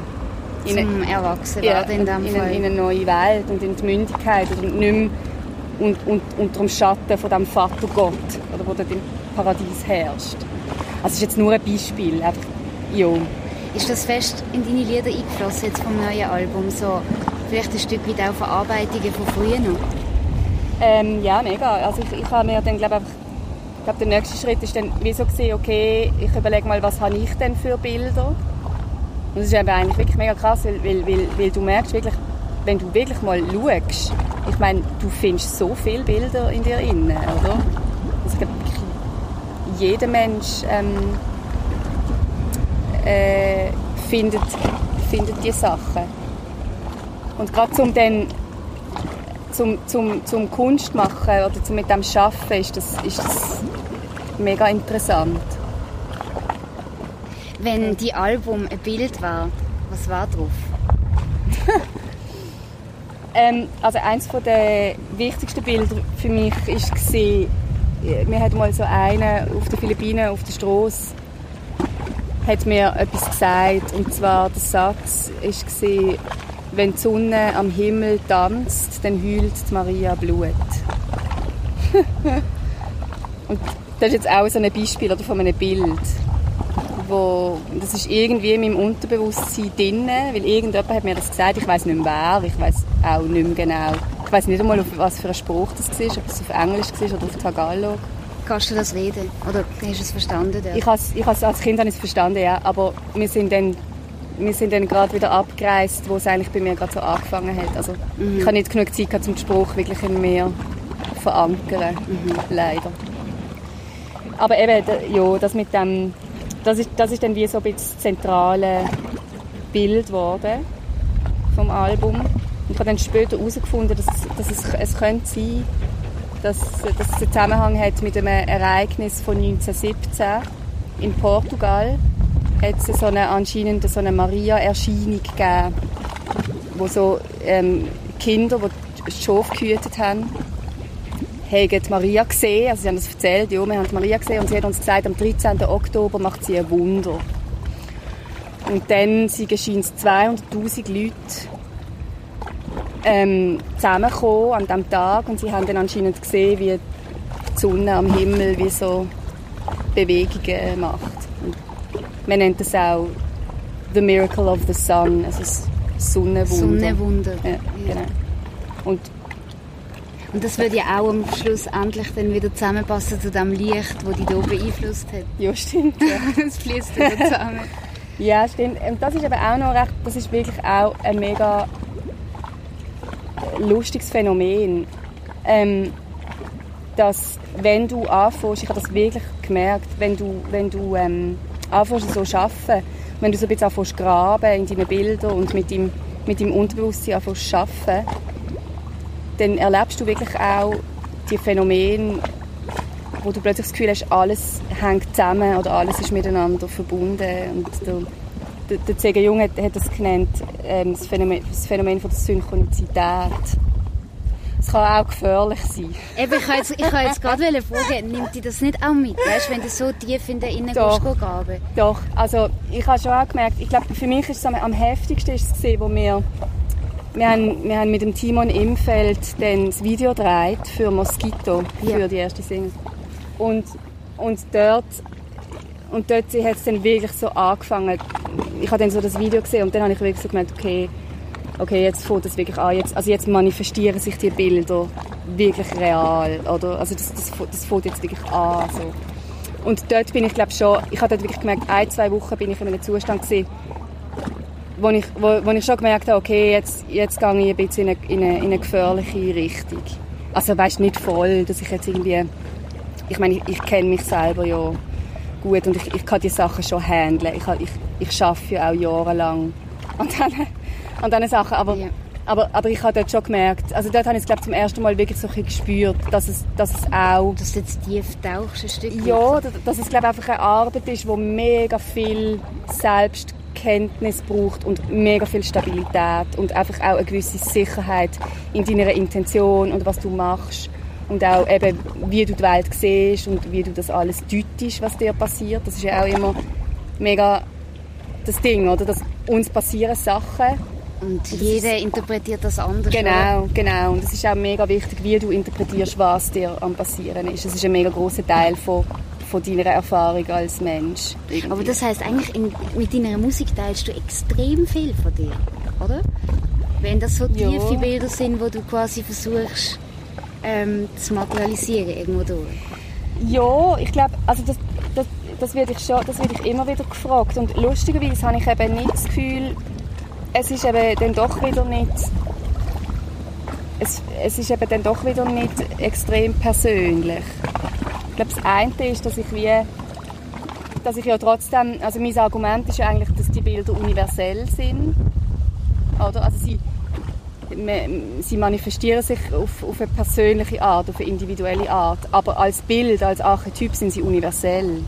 in eine- Zum Erwachsenwerden in dem in, Fall. eine, in eine neue Welt und in die Mündigkeit und nicht mehr und, und, unter dem Schatten von dem Vatergott, oder, der dort im Paradies herrscht. Also es ist jetzt nur ein Beispiel. Einfach, ja. Ist das fest in deine Lieder eingeflossen jetzt vom neuen Album? So vielleicht ein Stück weit auch Verarbeitungen von früher noch? Ähm, ja, mega. Also ich, ich habe mir dann, glaube einfach, ich glaube, der nächste Schritt ist dann wie so gesehen, okay, ich überlege mal, was habe ich denn für Bilder? Und das ist eben eigentlich wirklich mega krass, weil, weil, weil, weil du merkst wirklich, wenn du wirklich mal schaust, ich meine, du findest so viele Bilder in dir innen, oder? Also ich glaube, jeder Mensch ähm, äh, findet, findet die Sachen. Und gerade zum dann zum, zum, zum Kunst machen oder zum mit dem Schaffen ist das, ist das mega interessant. Wenn die Album ein Bild war, was war drauf? Ähm, also eins von der wichtigsten Bilder für mich ist gesehen, mir hat mal so einer auf den Philippinen auf der Straße hat mir etwas gesagt und zwar der Satz ist gesehen, wenn die Sonne am Himmel tanzt, dann heult Maria Blut. und das ist jetzt auch so ein Beispiel oder von einem Bild, wo das ist irgendwie in meinem Unterbewusstsein drin, weil irgendjemand hat mir das gesagt, ich weiß nicht mehr wer, ich weiß auch nicht mehr genau. Ich weiß nicht einmal, auf was für ein Spruch das war, ob es auf Englisch war oder auf Tagalog. Kannst du das reden? Oder hast du es verstanden? dort? Ich ich has, als Kind habe ich es verstanden, ja, aber wir sind dann, wir sind dann gerade wieder abgereist, wo es eigentlich bei mir gerade so angefangen hat. Also ich habe nicht genug Zeit gehabt, um den Spruch wirklich in mir verankern, leider. Aber eben, ja, das mit dem, das ist, das ist dann wie so ein bisschen das zentrale Bild geworden vom Album. Ich habe dann später herausgefunden, dass, dass es, es könnte sein, dass, dass es einen Zusammenhang hat mit einem Ereignis von 1917 in Portugal. Hat es so eine, anscheinend so eine Maria-Erscheinung gegeben, wo so ähm, Kinder, die Schafe gehütet haben, haben Maria gesehen, also sie haben das erzählt, ja, wir haben Maria gesehen und sie hat uns gesagt, am 13. Oktober macht sie ein Wunder. Und dann sind scheint 200'000 Leute ähm, zusammengekommen an diesem Tag und sie haben dann anscheinend gesehen, wie die Sonne am Himmel wie so Bewegungen macht. Man nennt das auch The Miracle of the Sun, also das Sonnenwunder. Sonnenwunder. Ja, genau. Und Und das würde ja auch am Schluss endlich dann wieder zusammenpassen zu dem Licht, das dich hier beeinflusst hat. ja, stimmt. Ja. Es fließt wieder zusammen. Ja, stimmt. Und das ist aber auch noch recht, das ist wirklich auch ein mega lustiges Phänomen. Ähm, dass wenn du anfängst, ich habe das wirklich gemerkt, wenn du, wenn du ähm, anfängst so zu arbeiten, wenn du so ein bisschen anfängst graben in deinen Bildern und mit deinem, mit deinem Unterbewusstsein anfängst zu arbeiten, dann erlebst du wirklich auch die Phänomene, wo du plötzlich das Gefühl hast, alles hängt zusammen oder alles ist miteinander verbunden. Und der, der, C.G. Jung hat, hat das genannt, ähm, das, Phänomen, das Phänomen von der Synchronizität. Es kann auch gefährlich sein. Eben, ich wollte jetzt, ich jetzt gerade fragen, nimmt dich das nicht auch mit, weißt, wenn du so tief in den Innen Doch. gehst? Doch, also ich habe schon auch gemerkt, ich glaube, für mich ist es am, am heftigsten ist es gewesen, wo wir, wir, haben, wir haben mit dem Timon Imfeld dann das Video gedreht für Mosquito, für Ja. die erste Single. Und, und dort, und dort hat es dann wirklich so angefangen. Ich habe dann so das Video gesehen und dann habe ich wirklich so gemerkt, okay, okay, jetzt fängt das wirklich an, jetzt, also jetzt manifestieren sich die Bilder wirklich real, oder? Also das, das, das fängt jetzt wirklich an, so. Und dort bin ich glaube schon, ich habe dort wirklich gemerkt, ein, zwei Wochen bin ich in einem Zustand gewesen, wo ich, wo, wo ich schon gemerkt habe, okay, jetzt, jetzt gehe ich ein bisschen in eine, in eine, in eine gefährliche Richtung. Also weißt nicht voll, dass ich jetzt irgendwie, ich meine, ich, ich kenne mich selber ja gut und ich, ich kann die Sachen schon handeln. Ich, ich, ich arbeite ja auch jahrelang an diesen, an diesen Sachen, aber, Ja. aber, aber ich habe dort schon gemerkt, also dort habe ich es glaube zum ersten Mal wirklich so ein gespürt, dass es, dass es auch Dass du jetzt tief tauchst, ein Stück ja, dass- dass es glaube einfach eine Arbeit ist, die mega viel Selbstkenntnis braucht und mega viel Stabilität und einfach auch eine gewisse Sicherheit in deiner Intention und was du machst und auch eben, wie du die Welt siehst und wie du das alles deutest, was dir passiert. Das ist ja auch immer mega das Ding, oder? Dass uns passieren Sachen Und jeder interpretiert das anders. oder? Genau, genau. Und es ist auch mega wichtig, wie du interpretierst, was dir am passieren ist. Es ist ein mega großer Teil von, von deiner Erfahrung als Mensch. irgendwie. Aber das heißt eigentlich, in, mit deiner Musik teilst du extrem viel von dir, oder? Wenn das so Ja. tiefe Bilder sind, wo du quasi versuchst ähm, zu materialisieren irgendwo durch. Ja, ich glaube, also das, das, das werde ich schon, das werde ich immer wieder gefragt. Und lustigerweise habe ich eben nicht das Gefühl, es ist eben dann doch wieder nicht, es, es ist eben dann doch wieder nicht extrem persönlich. Ich glaube, das eine ist, dass ich wie, dass ich ja trotzdem, also mein Argument ist ja eigentlich, dass die Bilder universell sind, oder? Also sie, sie manifestieren sich auf, auf eine persönliche Art, auf eine individuelle Art. Aber als Bild, als Archetyp sind sie universell.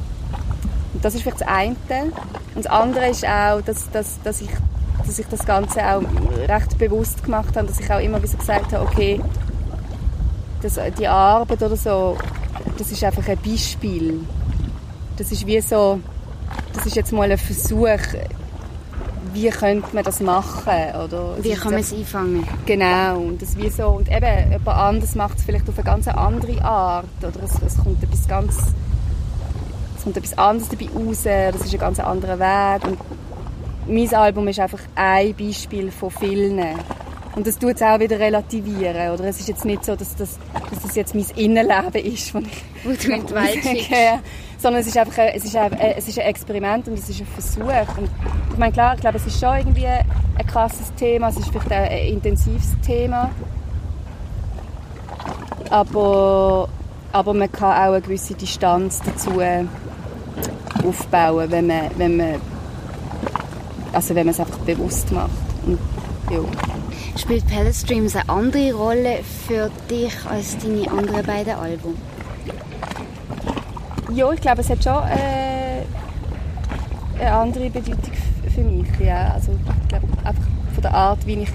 Und das ist vielleicht das eine. Und das andere ist auch, dass, dass, dass, ich, dass ich das Ganze auch recht bewusst gemacht habe, dass ich auch immer wieder gesagt habe, okay, das, die Arbeit oder so, das ist einfach ein Beispiel. Das ist wie so, das ist jetzt mal ein Versuch, wie könnte man das machen, oder? Es Wie kann man es einfangen? Genau, und das wie so, und eben, jemand anderes macht es vielleicht auf eine ganz andere Art, oder es, es kommt etwas ganz, es kommt etwas anderes dabei raus, das ist ein ganz anderer Weg, und mein Album ist einfach ein Beispiel von vielen. Und das tut es auch wieder relativieren. Oder es ist jetzt nicht so, dass das, dass das jetzt mein Innenleben ist, ich Wo du in die Welt schickst. Ja, sondern es ist einfach ein, es ist ein, es ist ein Experiment und es ist ein Versuch. Und ich meine, klar, ich glaube, es ist schon irgendwie ein krasses Thema, es ist vielleicht auch ein intensives Thema. Aber, aber man kann auch eine gewisse Distanz dazu aufbauen, wenn man, wenn man, also wenn man es einfach bewusst macht. Und, ja. Spielt Palace Dreams eine andere Rolle für dich als deine anderen beiden Alben? Ja, ich glaube, es hat schon äh, eine andere Bedeutung für mich. Ja. Also, ich glaube, einfach von der Art, wie ich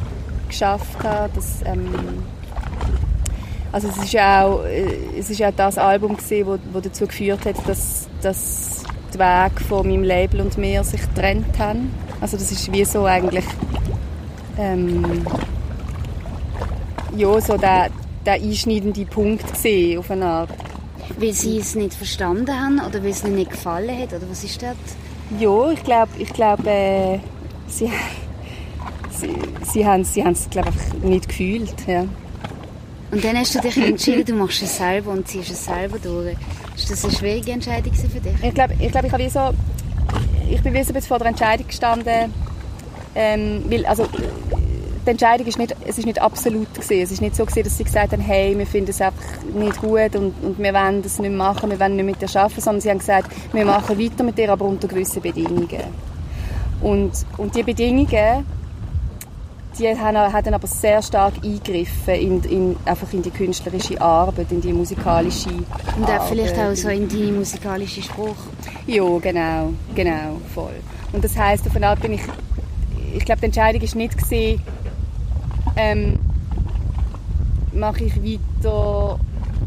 geschafft habe, dass, ähm, also es ist ja auch, äh, es ist ja das Album gewesen, wo, wo dazu geführt hat, dass, dass die Wege von meinem Label und mir sich getrennt haben. Also das ist wie so eigentlich ähm, ja, so der, der einschneidende Punkt gesehen auf eine Art. Weil sie es nicht verstanden haben oder weil es ihnen nicht gefallen hat? Oder was ist das? Ja, ich glaube, ich glaub, äh, sie, sie, sie haben sie es glaub, einfach nicht gefühlt. Ja. Und dann hast du dich entschieden, du machst es selber und ziehst es selber durch. Ist das eine schwierige Entscheidung für dich? Ich glaube, ich, glaub, ich, habe wie so, ich bin bisschen vor der Entscheidung gestanden, ähm, weil, also, die Entscheidung ist nicht, es ist nicht absolut gewesen. Es ist nicht so gewesen, dass sie gesagt haben, hey, wir finden es einfach nicht gut und, und wir wollen das nicht machen, wir wollen nicht mit dir arbeiten, sondern sie haben gesagt, wir machen weiter mit dir, aber unter gewissen Bedingungen. Und, und die Bedingungen, die haben, haben dann aber sehr stark eingegriffen in, in, einfach in die künstlerische Arbeit, in die musikalische Und auch vielleicht auch so in deine musikalische Spruch. ja, genau, genau, voll. Und das heißt, auf eine Art bin ich, ich glaube, die Entscheidung ist nicht gesehen, ähm, mache ich weiter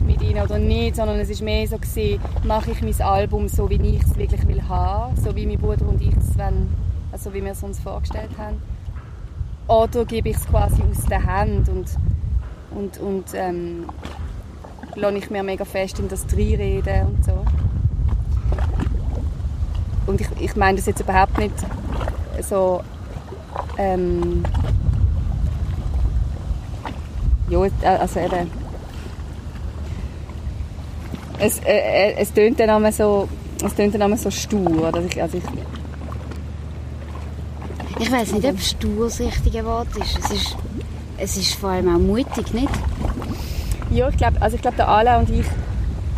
mit ihnen oder nicht, sondern es ist mehr so gesehen, mache ich mein Album so, wie ich es wirklich will haben, so wie mein Bruder und ich es wollen, also wie wir es uns vorgestellt haben, oder gebe ich es quasi aus der Hand und und und ähm, lasse ich mir mega fest in das reinreden und so. Und ich, ich meine das jetzt überhaupt nicht so. Ähm, ja, also eben. Es, äh, äh, es tönt dann immer so, es tönt dann immer so stur. Oder? Ich, also ich, Ich weiß nicht, ob stur das richtige Wort ist. Es ist, es ist vor allem auch mutig, nicht? ja, ich glaube, also ich glaube, und ich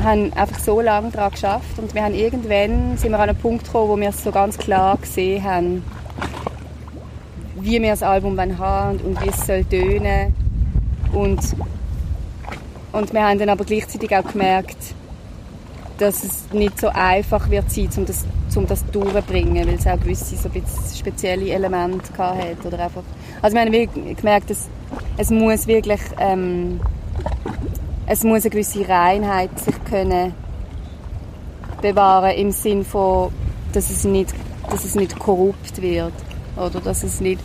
haben einfach so lange daran geschafft und wir haben irgendwann sind wir an einen Punkt gekommen, wo wir es so ganz klar gesehen haben, wie wir das Album haben und, und wie es soll tönen und und wir haben dann aber gleichzeitig auch gemerkt, dass es nicht so einfach wird sein, um das, um das durchzubringen, weil es auch gewisse so spezielle Elemente hat oder einfach. Also wir haben gemerkt, dass es muss wirklich ähm, es muss eine gewisse Reinheit sich können bewahren im Sinn von, dass es nicht, dass es nicht korrupt wird oder dass es nicht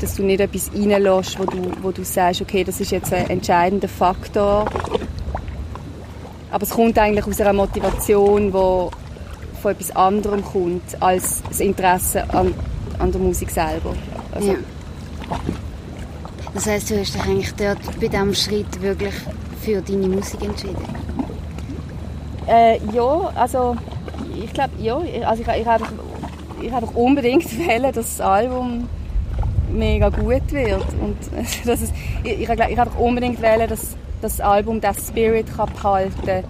dass du nicht etwas reinlässt, wo du, wo du sagst, okay, das ist jetzt ein entscheidender Faktor. Aber es kommt eigentlich aus einer Motivation, die von etwas anderem kommt, als das Interesse an, an der Musik selber. Also, Ja. Das heißt, du hast dich eigentlich dort bei diesem Schritt wirklich für deine Musik entschieden. Äh, ja, also ich glaube, ja, also ich, ich habe ich habe unbedingt wählen, dass das Album mega gut wird und dass es, ich, ich, ich habe unbedingt wählen, dass das Album das Spirit kann behalten,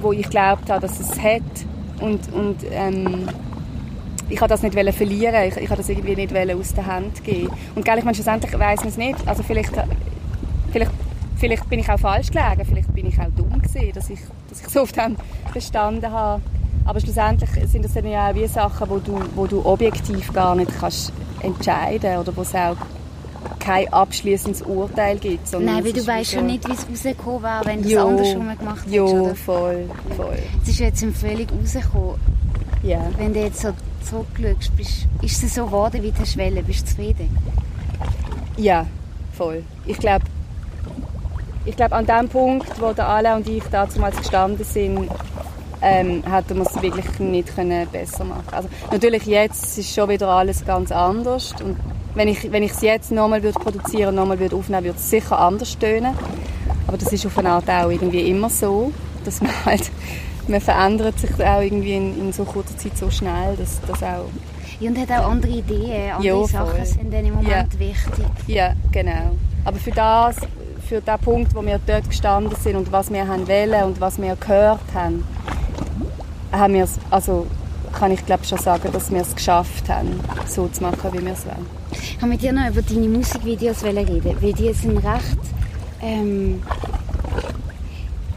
wo ich glaubt habe, dass es hat und und ähm, ich habe das nicht verlieren, ich, ich habe das irgendwie nicht aus der Hand geben. Und gell, ich meine, schlussendlich weiß man es nicht, also vielleicht vielleicht vielleicht bin ich auch falsch gelegen, vielleicht bin ich auch dumm gewesen, dass ich, dass ich so auf dem bestanden habe. Aber schlussendlich sind das dann ja auch wie Sachen, wo du, wo du objektiv gar nicht kannst entscheiden oder wo es auch kein abschließendes Urteil gibt. sondern Nein, weil du weißt schon nicht, wie es rausgekommen wäre, wenn du es andersrum gemacht hättest. Oder? voll, voll. Es ist jetzt im völlig rausgekommen. Ja. Wenn du jetzt so zurückschaust, bist, ist es so geworden, wie hast wollen? Bist du zufrieden? Ja, voll. Ich glaube, ich glaub, an dem Punkt, wo der Alain und ich damals gestanden sind, ähm, hätte man es wirklich nicht können besser machen Also natürlich jetzt ist schon wieder alles ganz anders und wenn ich wenn ich es jetzt nochmal würde produzieren, nochmal würde aufnehmen, würde es sicher anders tönen. Aber das ist auf eine Art auch irgendwie immer so, dass man halt man verändert sich auch irgendwie in, in so kurzer Zeit so schnell, dass das auch Ja, und hat auch andere Ideen, andere Ja. Sachen sind dann im Moment Ja. wichtig. Ja, genau. Aber für das, für den Punkt, wo wir dort gestanden sind und was wir haben wollen und was wir gehört haben, haben wir es, also kann ich glaube schon sagen, dass wir es geschafft haben, so zu machen, wie wir es wollen. Ich kann mit dir noch über deine Musikvideos reden, weil die sind recht, ähm,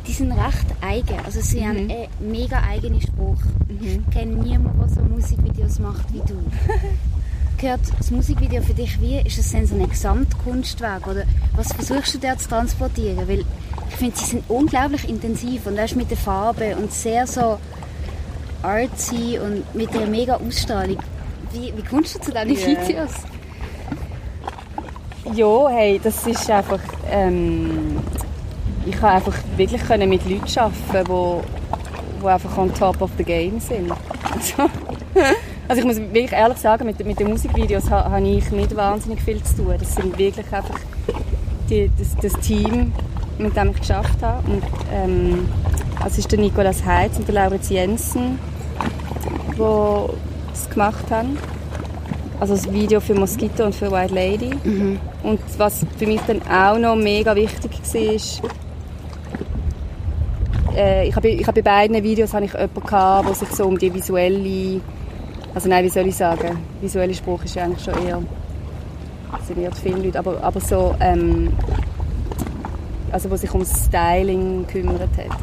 die sind recht eigen. Also sie Mhm. haben einen mega eigenen Spruch. Ich kenne niemanden, der so Musikvideos macht wie du. Gehört das Musikvideo für dich wie? Ist es denn so ein Gesamtkunstwerk? Oder was versuchst du da zu transportieren? Weil ich finde, sie sind unglaublich intensiv und weißt, mit der Farbe und sehr so artsy und mit einer mega Ausstrahlung. Wie, wie kommst du zu diesen Ja. Videos? Ja, hey, das ist einfach, ähm, ich kann einfach wirklich können mit Leuten arbeiten, wo, wo einfach on top of the game sind. Also, also ich muss wirklich ehrlich sagen, mit, mit den Musikvideos ha- habe ich nicht wahnsinnig viel zu tun. Das sind wirklich einfach die, das, das Team, mit dem ich geschafft habe. Und, ähm, das ist der Nicolas Heitz und der Lauritz Jensen, die es gemacht haben. Also das Video für Mosquito und für White Lady. Und was für mich dann auch noch mega wichtig war, äh, ich habe ich habe bei beiden Videos habe ich jemanden gehabt, der sich so um die visuelle, also nein, wie soll ich sagen, visuelle Spruch ist ja eigentlich schon eher, sind eher die Filmleute, aber, aber so, ähm, also wo sich ums Styling gekümmert hat.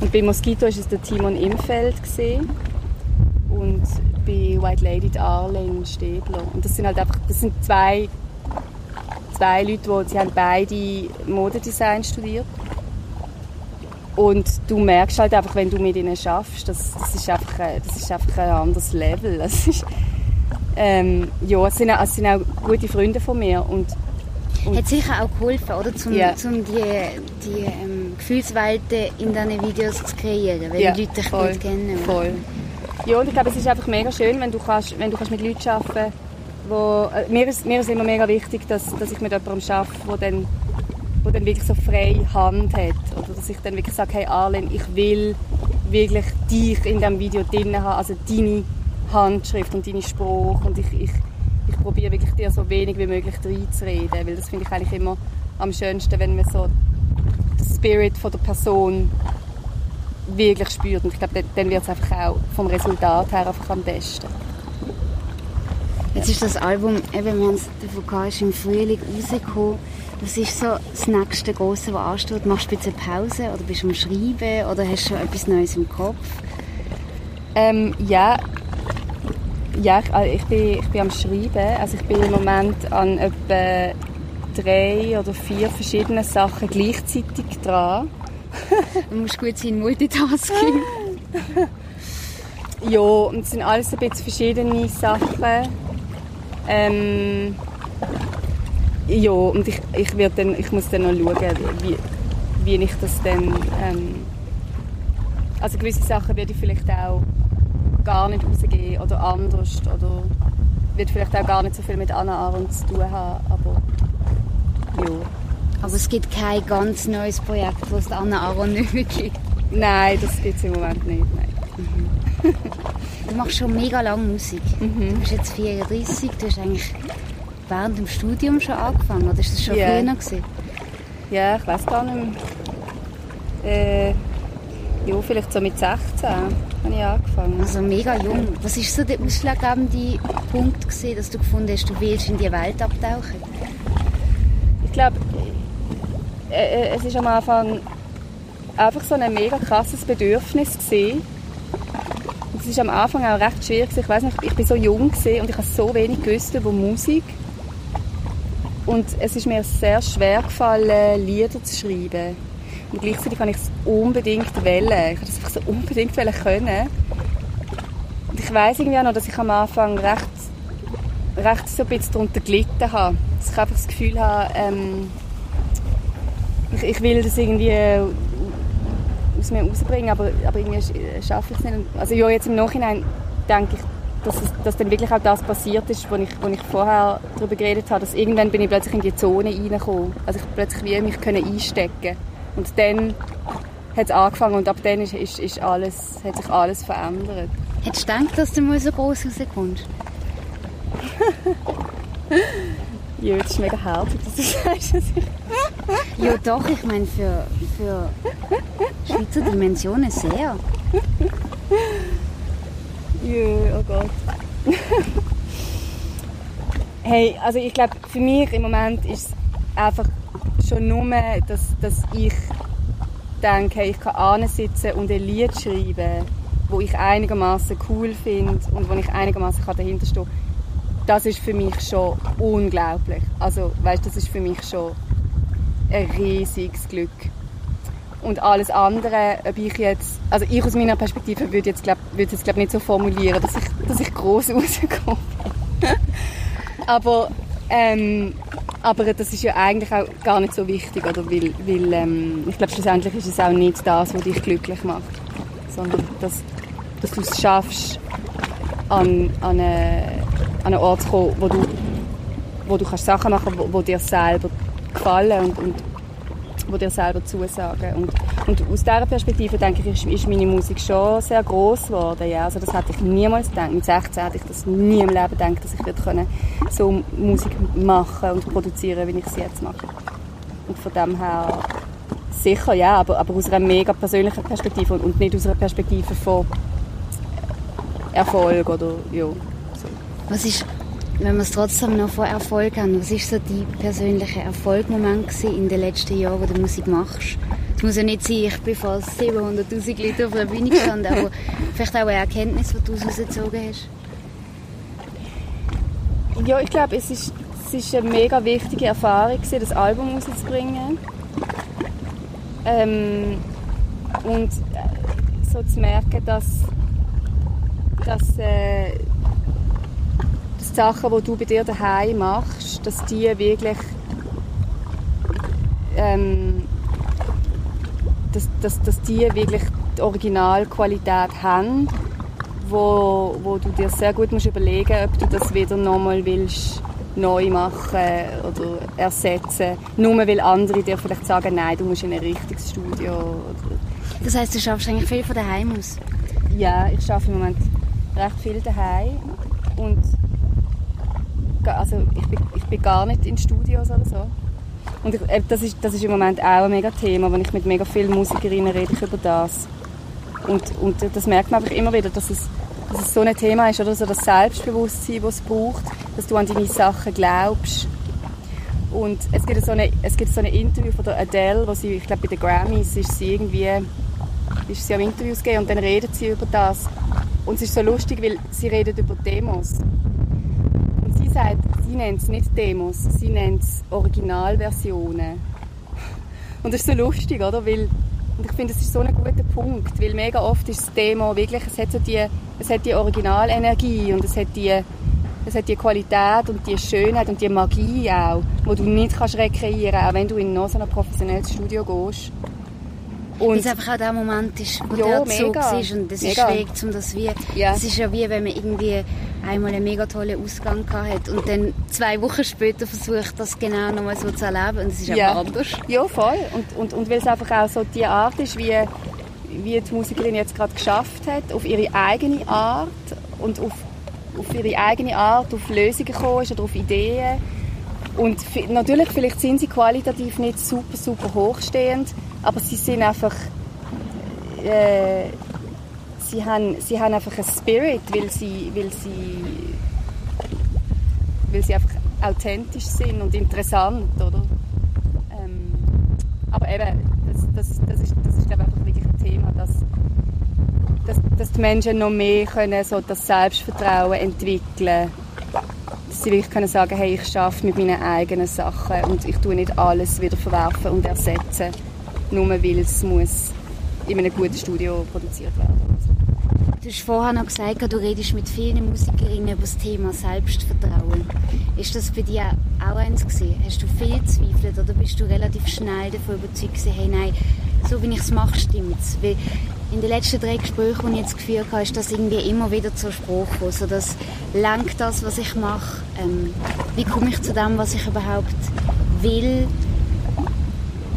Und bei Mosquito war es der Timon Imfeld gesehen und bei White Lady die Arlene Städler. Und das sind halt einfach, das sind zwei, zwei Leute, die, sie haben beide Modedesign studiert. Und du merkst halt einfach, wenn du mit ihnen schaffst, das, das, ist, einfach, ein- das ist einfach ein anderes Level. Das ist, ähm, ja, es sind, auch, es sind auch gute Freunde von mir und Hat sicher auch geholfen, oder? Zum, Ja. zum die, die ähm, Gefühlswelten in diesen Videos zu kreieren, weil die Leute dich voll, gut kennen. Voll. Ja, und ich glaube, es ist einfach mega schön, wenn du kannst, wenn du kannst mit Leuten arbeiten wo, äh, mir, ist, mir ist immer mega wichtig, dass, dass ich mit jemandem arbeite, der dann, wo dann wirklich so freie Hand hat. Oder dass ich dann wirklich sage, hey Arlen, ich will wirklich dich in diesem Video drin haben, also deine Handschrift und deine Spruch und ich, ich, ich probiere wirklich dir so wenig wie möglich reinzureden, weil das finde ich eigentlich immer am schönsten, wenn man so Spirit von der Person wirklich spürt. Und ich glaube, dann- wird es einfach auch vom Resultat her einfach am besten. Jetzt ist das Album, eben, wir haben es davon gehabt, ist im Frühling rausgekommen. Was ist so das nächste Grosse, was ansteht? Machst du ein bisschen Pause oder bist du am Schreiben oder hast du schon etwas Neues im Kopf? Ähm, ja, ja ich, also ich, bin, ich bin am Schreiben. Also ich bin im Moment an etwa drei oder vier verschiedenen Sachen gleichzeitig dran. Du musst gut sein, Multitasking. Ja, und es sind alles ein bisschen verschiedene Sachen. Ähm, ja, und ich, ich, werd dann, ich muss dann noch schauen, wie, wie ich das dann... Ähm, also gewisse Sachen werde ich vielleicht auch gar nicht rausgeben oder anders oder wird vielleicht auch gar nicht so viel mit Anna Aaron zu tun haben, aber ja. Aber es gibt kein ganz neues Projekt, das Anna Aaron nicht mehr gibt. Nein, das gibt es im Moment nicht. Nein. Du machst schon mega lange Musik. Du bist jetzt 34, du hast eigentlich während dem Studium schon angefangen, oder ist das schon Ja. früher gewesen? Ja, ich weiß gar nicht mehr. Äh, ja, vielleicht so mit 16 habe ich angefangen. Also mega jung. Was ist so der ausschlaggebende Punkt gewesen, dass du gefunden hast, du willst in die Welt abtauchen? Ich glaube, äh, äh, es ist am Anfang einfach so ein mega krasses Bedürfnis gewesen. Es ist am Anfang auch recht schwierig. Ich weiß nicht, ich bin so jung gewesen und ich habe so wenig gewusst über Musik. Und es ist mir sehr schwer gefallen, Lieder zu schreiben. Und gleichzeitig kann ich es unbedingt wollen. Ich habe das einfach so unbedingt wollen können. Und ich weiß irgendwie auch noch, dass ich am Anfang recht, recht so ein bisschen darunter gelitten habe. Dass ich einfach das Gefühl habe, ähm, ich, ich will das irgendwie aus mir rausbringen, aber, aber irgendwie schaffe ich es nicht. Also ja, jetzt im Nachhinein denke ich, dass, es, dass dann wirklich auch das passiert ist, wo ich, wo ich vorher darüber geredet habe, dass irgendwann bin ich plötzlich in die Zone reingekommen. Also ich plötzlich wie mich können einstecken und dann hat es angefangen und ab dann ist, ist, ist alles, hat sich alles verändert. Hättest du gedacht, dass du mal so groß rauskommst? Ja, das ist mega herzig, dass du sagst. Dass ich ja doch, ich meine für, für Schweizer Dimensionen sehr. Ja, oh Gott. hey, also ich glaube, für mich im Moment ist es einfach schon nur, dass, dass ich denke, hey, ich kann ansitzen und ein Lied schreiben, wo ich einigermaßen cool finde und wo ich einigermaßen dahinter stehen kann. Das ist für mich schon unglaublich. Also, weißt, das ist für mich schon ein riesiges Glück. Und alles andere, ob ich jetzt, also ich aus meiner Perspektive würde jetzt, glaub, würde jetzt glaub, nicht so formulieren, dass ich, dass ich gross rauskomme. aber, ähm, aber das ist ja eigentlich auch gar nicht so wichtig, oder? Weil, weil ähm, ich glaube, schlussendlich ist es auch nicht das, was dich glücklich macht, sondern dass, dass du es schaffst, an, an, eine, an einen Ort zu kommen, wo du, wo du kannst Sachen machen kannst, die dir selber gefallen und, und wo dir selber zusagen. Und, und aus dieser Perspektive denke ich, ist, ist meine Musik schon sehr groß geworden. Ja. Also das hätte ich niemals gedacht. Mit 16 hätte ich das nie im Leben gedacht, dass ich würde so Musik machen und produzieren, wie ich sie jetzt mache. Und von dem her sicher, ja, aber, aber aus einer mega persönlichen Perspektive und, und nicht aus einer Perspektive von Erfolg oder ja. Was ist wenn wir es trotzdem noch von Erfolg haben, was ist so dein persönlicher Erfolgmoment in den letzten Jahren, wo du Musik machst? Es muss ja nicht sein, ich bin vor 700'000 Leuten auf der Bühne gestanden, aber vielleicht auch eine Erkenntnis, die du rausgezogen hast. Ja, ich glaube, es ist, es ist eine mega wichtige Erfahrung, das Album rauszubringen. Ähm, und äh, so zu merken, dass, dass äh, die Sachen, die du bei dir daheim machst, dass die wirklich ähm, dass, dass, dass die wirklich die Originalqualität haben, wo, wo du dir sehr gut musst überlegen ob du das wieder nochmal willst neu machen oder ersetzen, nur weil andere dir vielleicht sagen, nein, du musst in ein richtiges Studio. Das heißt, du schaffst eigentlich viel von daheim aus? Ja, ich arbeite im Moment recht viel daheim und also ich bin, ich bin gar nicht in Studios oder so. Und ich, äh, das, ist, das ist im Moment auch ein mega Thema, wenn ich mit mega vielen Musikerinnen rede ich über das. Und, und das merkt man einfach immer wieder, dass es, dass es so ein Thema ist, oder so das Selbstbewusstsein, das es braucht, dass du an deine Sachen glaubst. Und es gibt so eine, es gibt so ein Interview von der Adele, wo sie, ich glaube bei den Grammys ist sie irgendwie, ist sie am Interviews gegeben und dann redet sie über das. Und es ist so lustig, weil sie redet über Demos sagt, sie nennt es nicht Demos, sie nennt es Originalversionen. Und das ist so lustig, oder? Weil, und ich finde, das ist so ein guter Punkt, weil mega oft ist das Demo wirklich, es hat so die, es hat die Originalenergie und es hat die, es hat die Qualität und die Schönheit und die Magie auch, die du nicht kannst rekreieren, auch wenn du in noch so ein professionelles Studio gehst. Und es einfach auch der Moment ist, wo ja, der Zug ist und das mega. ist schwierig, um das wie... Ja. Das ist ja wie, wenn man irgendwie einmal einen mega tollen Ausgang hat und dann zwei Wochen später versucht, das genau nochmal so zu erleben und es ist ja. einfach anders. Ja, voll. Und, und, und weil es einfach auch so die Art ist, wie, wie die Musikerin jetzt gerade geschafft hat, auf ihre eigene Art und auf, auf ihre eigene Art auf Lösungen gekommen ist oder auf Ideen. Und natürlich, vielleicht sind sie qualitativ nicht super, super hochstehend, aber sie sind einfach äh, sie haben, sie haben einfach einen Spirit, weil sie, weil sie, weil sie einfach authentisch sind und interessant, oder? Ähm, aber eben, das, das, das, ist, das ist glaube ich, einfach wirklich ein Thema, dass, dass, dass die Menschen noch mehr können so das Selbstvertrauen entwickeln dass sie wirklich können sagen, hey, ich arbeite mit meinen eigenen Sachen und ich tue nicht alles wieder verwerfen und ersetzen nur weil es muss in einem guten Studio produziert werden Du hast vorher noch gesagt, du redest mit vielen Musikerinnen über das Thema Selbstvertrauen. Ist das bei dir auch eins gewesen? Hast du viel gezweifelt oder bist du relativ schnell davon überzeugt gewesen, hey, nein, so wie ich es mache, stimmt es? in den letzten drei Gesprächen, die ich jetzt geführt habe, ist das irgendwie immer wieder zur Sprache gekommen. So, dass lenkt das, was ich mache? Ähm, wie komme ich zu dem, was ich überhaupt will?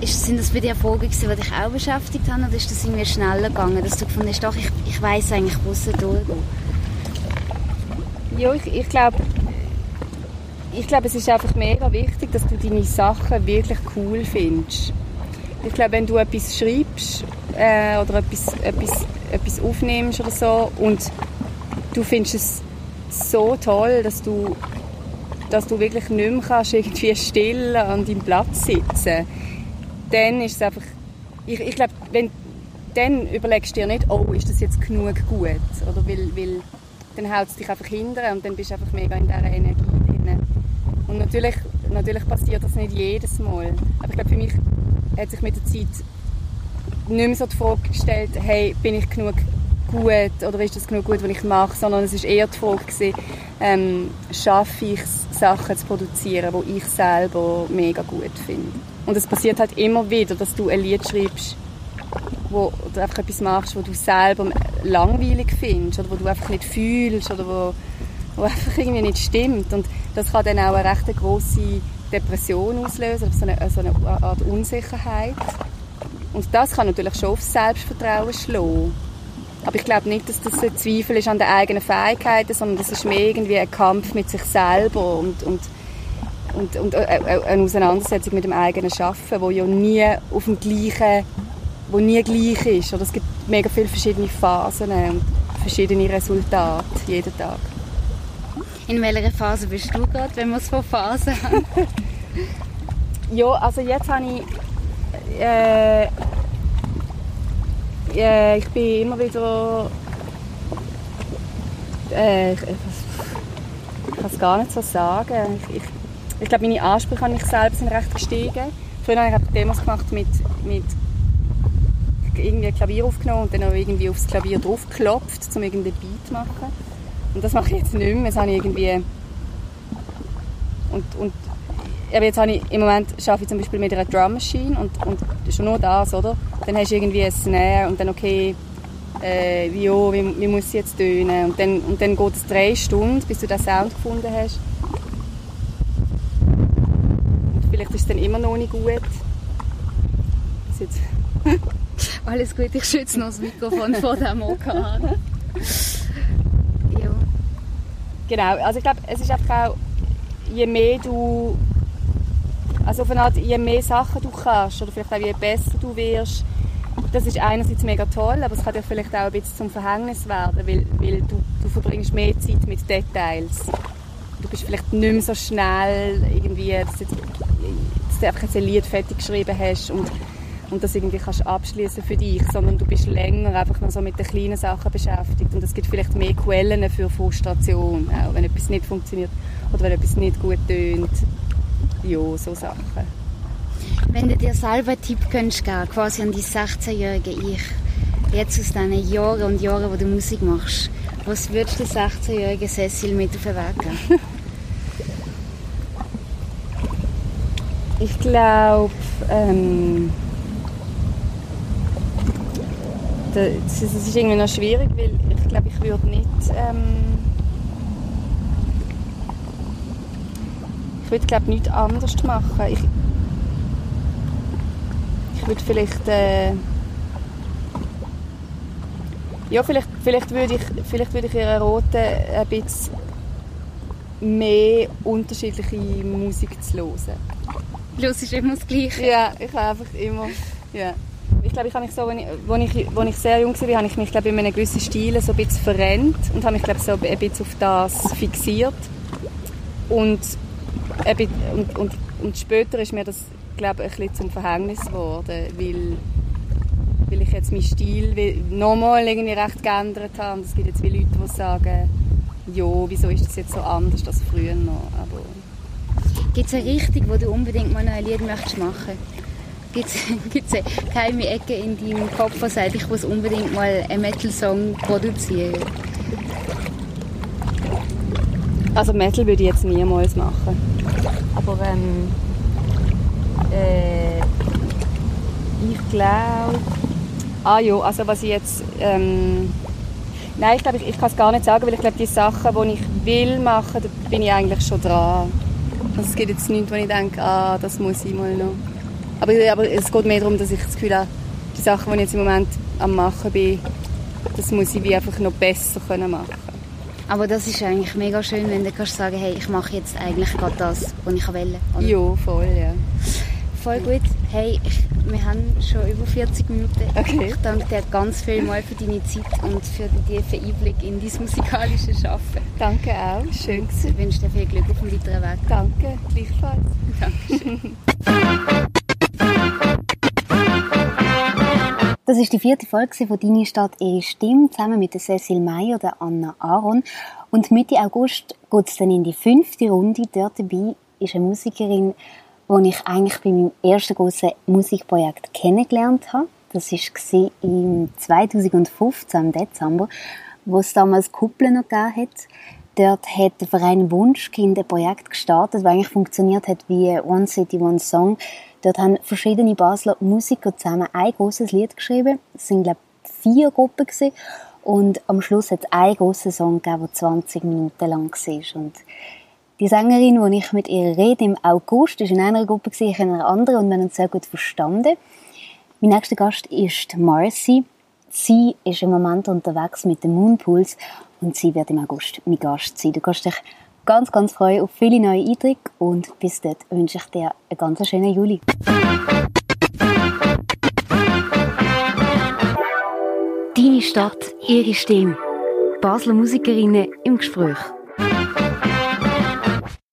Sind das bei dir Fragen die dich auch beschäftigt haben, oder ist das irgendwie schneller gegangen, dass du gefunden hast, doch, ich, ich weiß eigentlich, wo es durchgeht? Ja, ich, ich glaube, ich glaube, es ist einfach mega wichtig, dass du deine Sachen wirklich cool findest. Ich glaube, wenn du etwas schreibst äh, oder etwas, etwas, etwas aufnimmst oder so und du findest es so toll, dass du, dass du wirklich nicht mehr kannst, irgendwie still an deinem Platz sitzen dann ist es einfach, ich, ich glaube, wenn, dann überlegst du dir nicht, oh, ist das jetzt genug gut? Oder weil, weil dann hält es dich einfach hinterher und dann bist du einfach mega in dieser Energie drin. Und natürlich, natürlich passiert das nicht jedes Mal. Aber ich glaube, für mich hat sich mit der Zeit nicht mehr so die Frage gestellt, hey, bin ich genug gut oder ist das genug gut, was ich mache, sondern es ist eher die Frage gewesen, ähm, schaffe ich es, Sachen zu produzieren, die ich selber mega gut finde. Und es passiert halt immer wieder, dass du ein Lied schreibst, wo du einfach etwas machst, wo du selber langweilig findest oder wo du einfach nicht fühlst oder wo, wo einfach irgendwie nicht stimmt. Und das kann dann auch eine recht große Depression auslösen, so eine, so eine Art Unsicherheit. Und das kann natürlich schon aufs Selbstvertrauen schlagen. Aber ich glaube nicht, dass das ein Zweifel ist an den eigenen Fähigkeiten, sondern das ist mehr irgendwie ein Kampf mit sich selber und, und und, und äh, äh, eine Auseinandersetzung mit dem eigenen Schaffen, wo ja nie auf dem gleichen, wo nie gleich ist. Oder es gibt mega viele verschiedene Phasen und verschiedene Resultate jeden Tag. In welcher Phase bist du gerade, wenn wir es von Phasen haben? ja, also jetzt habe ich äh, äh, ich bin immer wieder äh, ich, ich kann es gar nicht so sagen. Ich, ich, ich glaube, meine Ansprüche an mich selbst sind recht gestiegen. Früher habe ich Demos gemacht mit, mit irgendwie Klavier aufgenommen und dann auch irgendwie aufs Klavier draufgeklopft, um irgendeinen Beat zu machen. Und das mache ich jetzt nicht mehr. Habe ich irgendwie und, und aber jetzt habe ich, im Moment arbeite ich zum Beispiel mit einer Drum Machine und, und schon nur das, oder? Dann hast du irgendwie ein Snare und dann okay, äh, wie, ja, wie, wie muss sie jetzt tönen? Und dann, und dann geht es drei Stunden, bis du den Sound gefunden hast. Vielleicht ist es dann immer noch nicht gut. Alles gut, ich schütze noch das Mikrofon vor dem Orkan. ja. Genau, also ich glaube, es ist einfach auch, je mehr du, also auf eine Art, je mehr Sachen du kannst oder vielleicht auch je besser du wirst, das ist einerseits mega toll, aber es kann dir vielleicht auch ein bisschen zum Verhängnis werden, weil, weil du, du verbringst mehr Zeit mit Details. Du bist vielleicht nicht mehr so schnell irgendwie, dass, jetzt, dass du einfach ein Lied fertig geschrieben hast und, und das irgendwie kannst abschließen für dich, sondern du bist länger einfach noch so mit den kleinen Sachen beschäftigt und es gibt vielleicht mehr Quellen für Frustration, auch wenn etwas nicht funktioniert oder wenn etwas nicht gut tönt. Ja, so Sachen. Wenn du dir selber einen Tipp könntest geben, quasi an die 16-jährige Ich, jetzt aus diesen Jahren und Jahren, wo du Musik machst, was würdest du der 16-jährigen Cecil mit auf den Weg geben? Ich glaube, ähm, ist irgendwie noch schwierig, weil ich glaube, ich würde nicht ähm, ich würde glaube nichts anderes machen. Ich, ich würde vielleicht äh, ja, vielleicht, vielleicht würde ich, vielleicht würde ich ihrer Roten ein bisschen mehr unterschiedliche Musik zu hören. Los ist immer das Gleiche. Ja, ich habe einfach immer, ja. Ich glaube, ich habe mich so, als ich, als ich, als ich sehr jung war, habe ich mich glaube in einem gewissen Stil so ein bisschen verrennt und habe mich glaube so ein bisschen auf das fixiert. Und, und, und, und später ist mir das glaube ein bisschen zum Verhängnis geworden, weil weil ich jetzt meinen Stil nochmal irgendwie recht geändert habe. Und es gibt jetzt wie Leute, die sagen, ja, wieso ist das jetzt so anders als früher noch. Gibt es eine Richtung, wo du unbedingt mal noch ein Lied möchtest machen? Gibt es eine geheime Ecke in deinem Kopf, die sagt, ich muss unbedingt mal einen Metal-Song produzieren? Also Metal würde ich jetzt niemals machen. Aber ähm, äh, ich glaube... Ah ja, also was ich jetzt... Ähm, nein, ich glaube, ich, ich kann es gar nicht sagen, weil ich glaube, die Sachen, die ich will machen, da bin ich eigentlich schon dran. Also es gibt jetzt nichts, wo ich denke, ah, das muss ich mal noch. Aber, aber es geht mehr darum, dass ich das Gefühl habe, die Sachen, die ich jetzt im Moment am machen bin, das muss ich wie einfach noch besser können machen Aber das ist eigentlich mega schön, wenn du kannst sagen hey, ich mache jetzt eigentlich gerade das, was ich will. Oder? Ja, voll, ja. Voll gut. Hey, ich, wir haben schon über 40 Minuten. Okay. Ich danke dir ganz viel mal für deine Zeit und für den tiefen Einblick in dein musikalische Schaffen. Danke auch, schön gewesen. Ich wünsche dir viel Glück auf dem weiteren Weg. Danke, gleichfalls. Dankeschön. Das ist die vierte Folge von «Deine Stadt, ihre Stimme» zusammen mit der Cecil Meyer und der Anna Aaron. Und Mitte August geht es dann in die fünfte Runde. Dort dabei ist eine Musikerin, die ich eigentlich bei meinem ersten grossen Musikprojekt kennengelernt habe. Das war im 2015, im Dezember, wo es damals Kuppeln noch gegeben hat. Dort hat der Verein Wunschkind ein Projekt gestartet, das eigentlich funktioniert hat wie One City, One Song. Dort haben verschiedene Basler Musiker zusammen ein großes Lied geschrieben. Es sind, glaube ich, vier Gruppen gewesen. Und am Schluss hat es einen grossen Song gegeben, der 20 Minuten lang war. Und die Sängerin, die ich mit ihr rede im August, ist in einer Gruppe, ich in einer anderen und wir haben uns sehr gut verstanden. Mein nächster Gast ist Marcy. Sie ist im Moment unterwegs mit dem Moonpools und sie wird im August mein Gast sein. Du kannst dich ganz, ganz freuen auf viele neue Eindrücke und bis dort wünsche ich dir einen ganz schönen Juli. Deine Stadt, ihre Stimme. Basler Musikerinnen im Gespräch.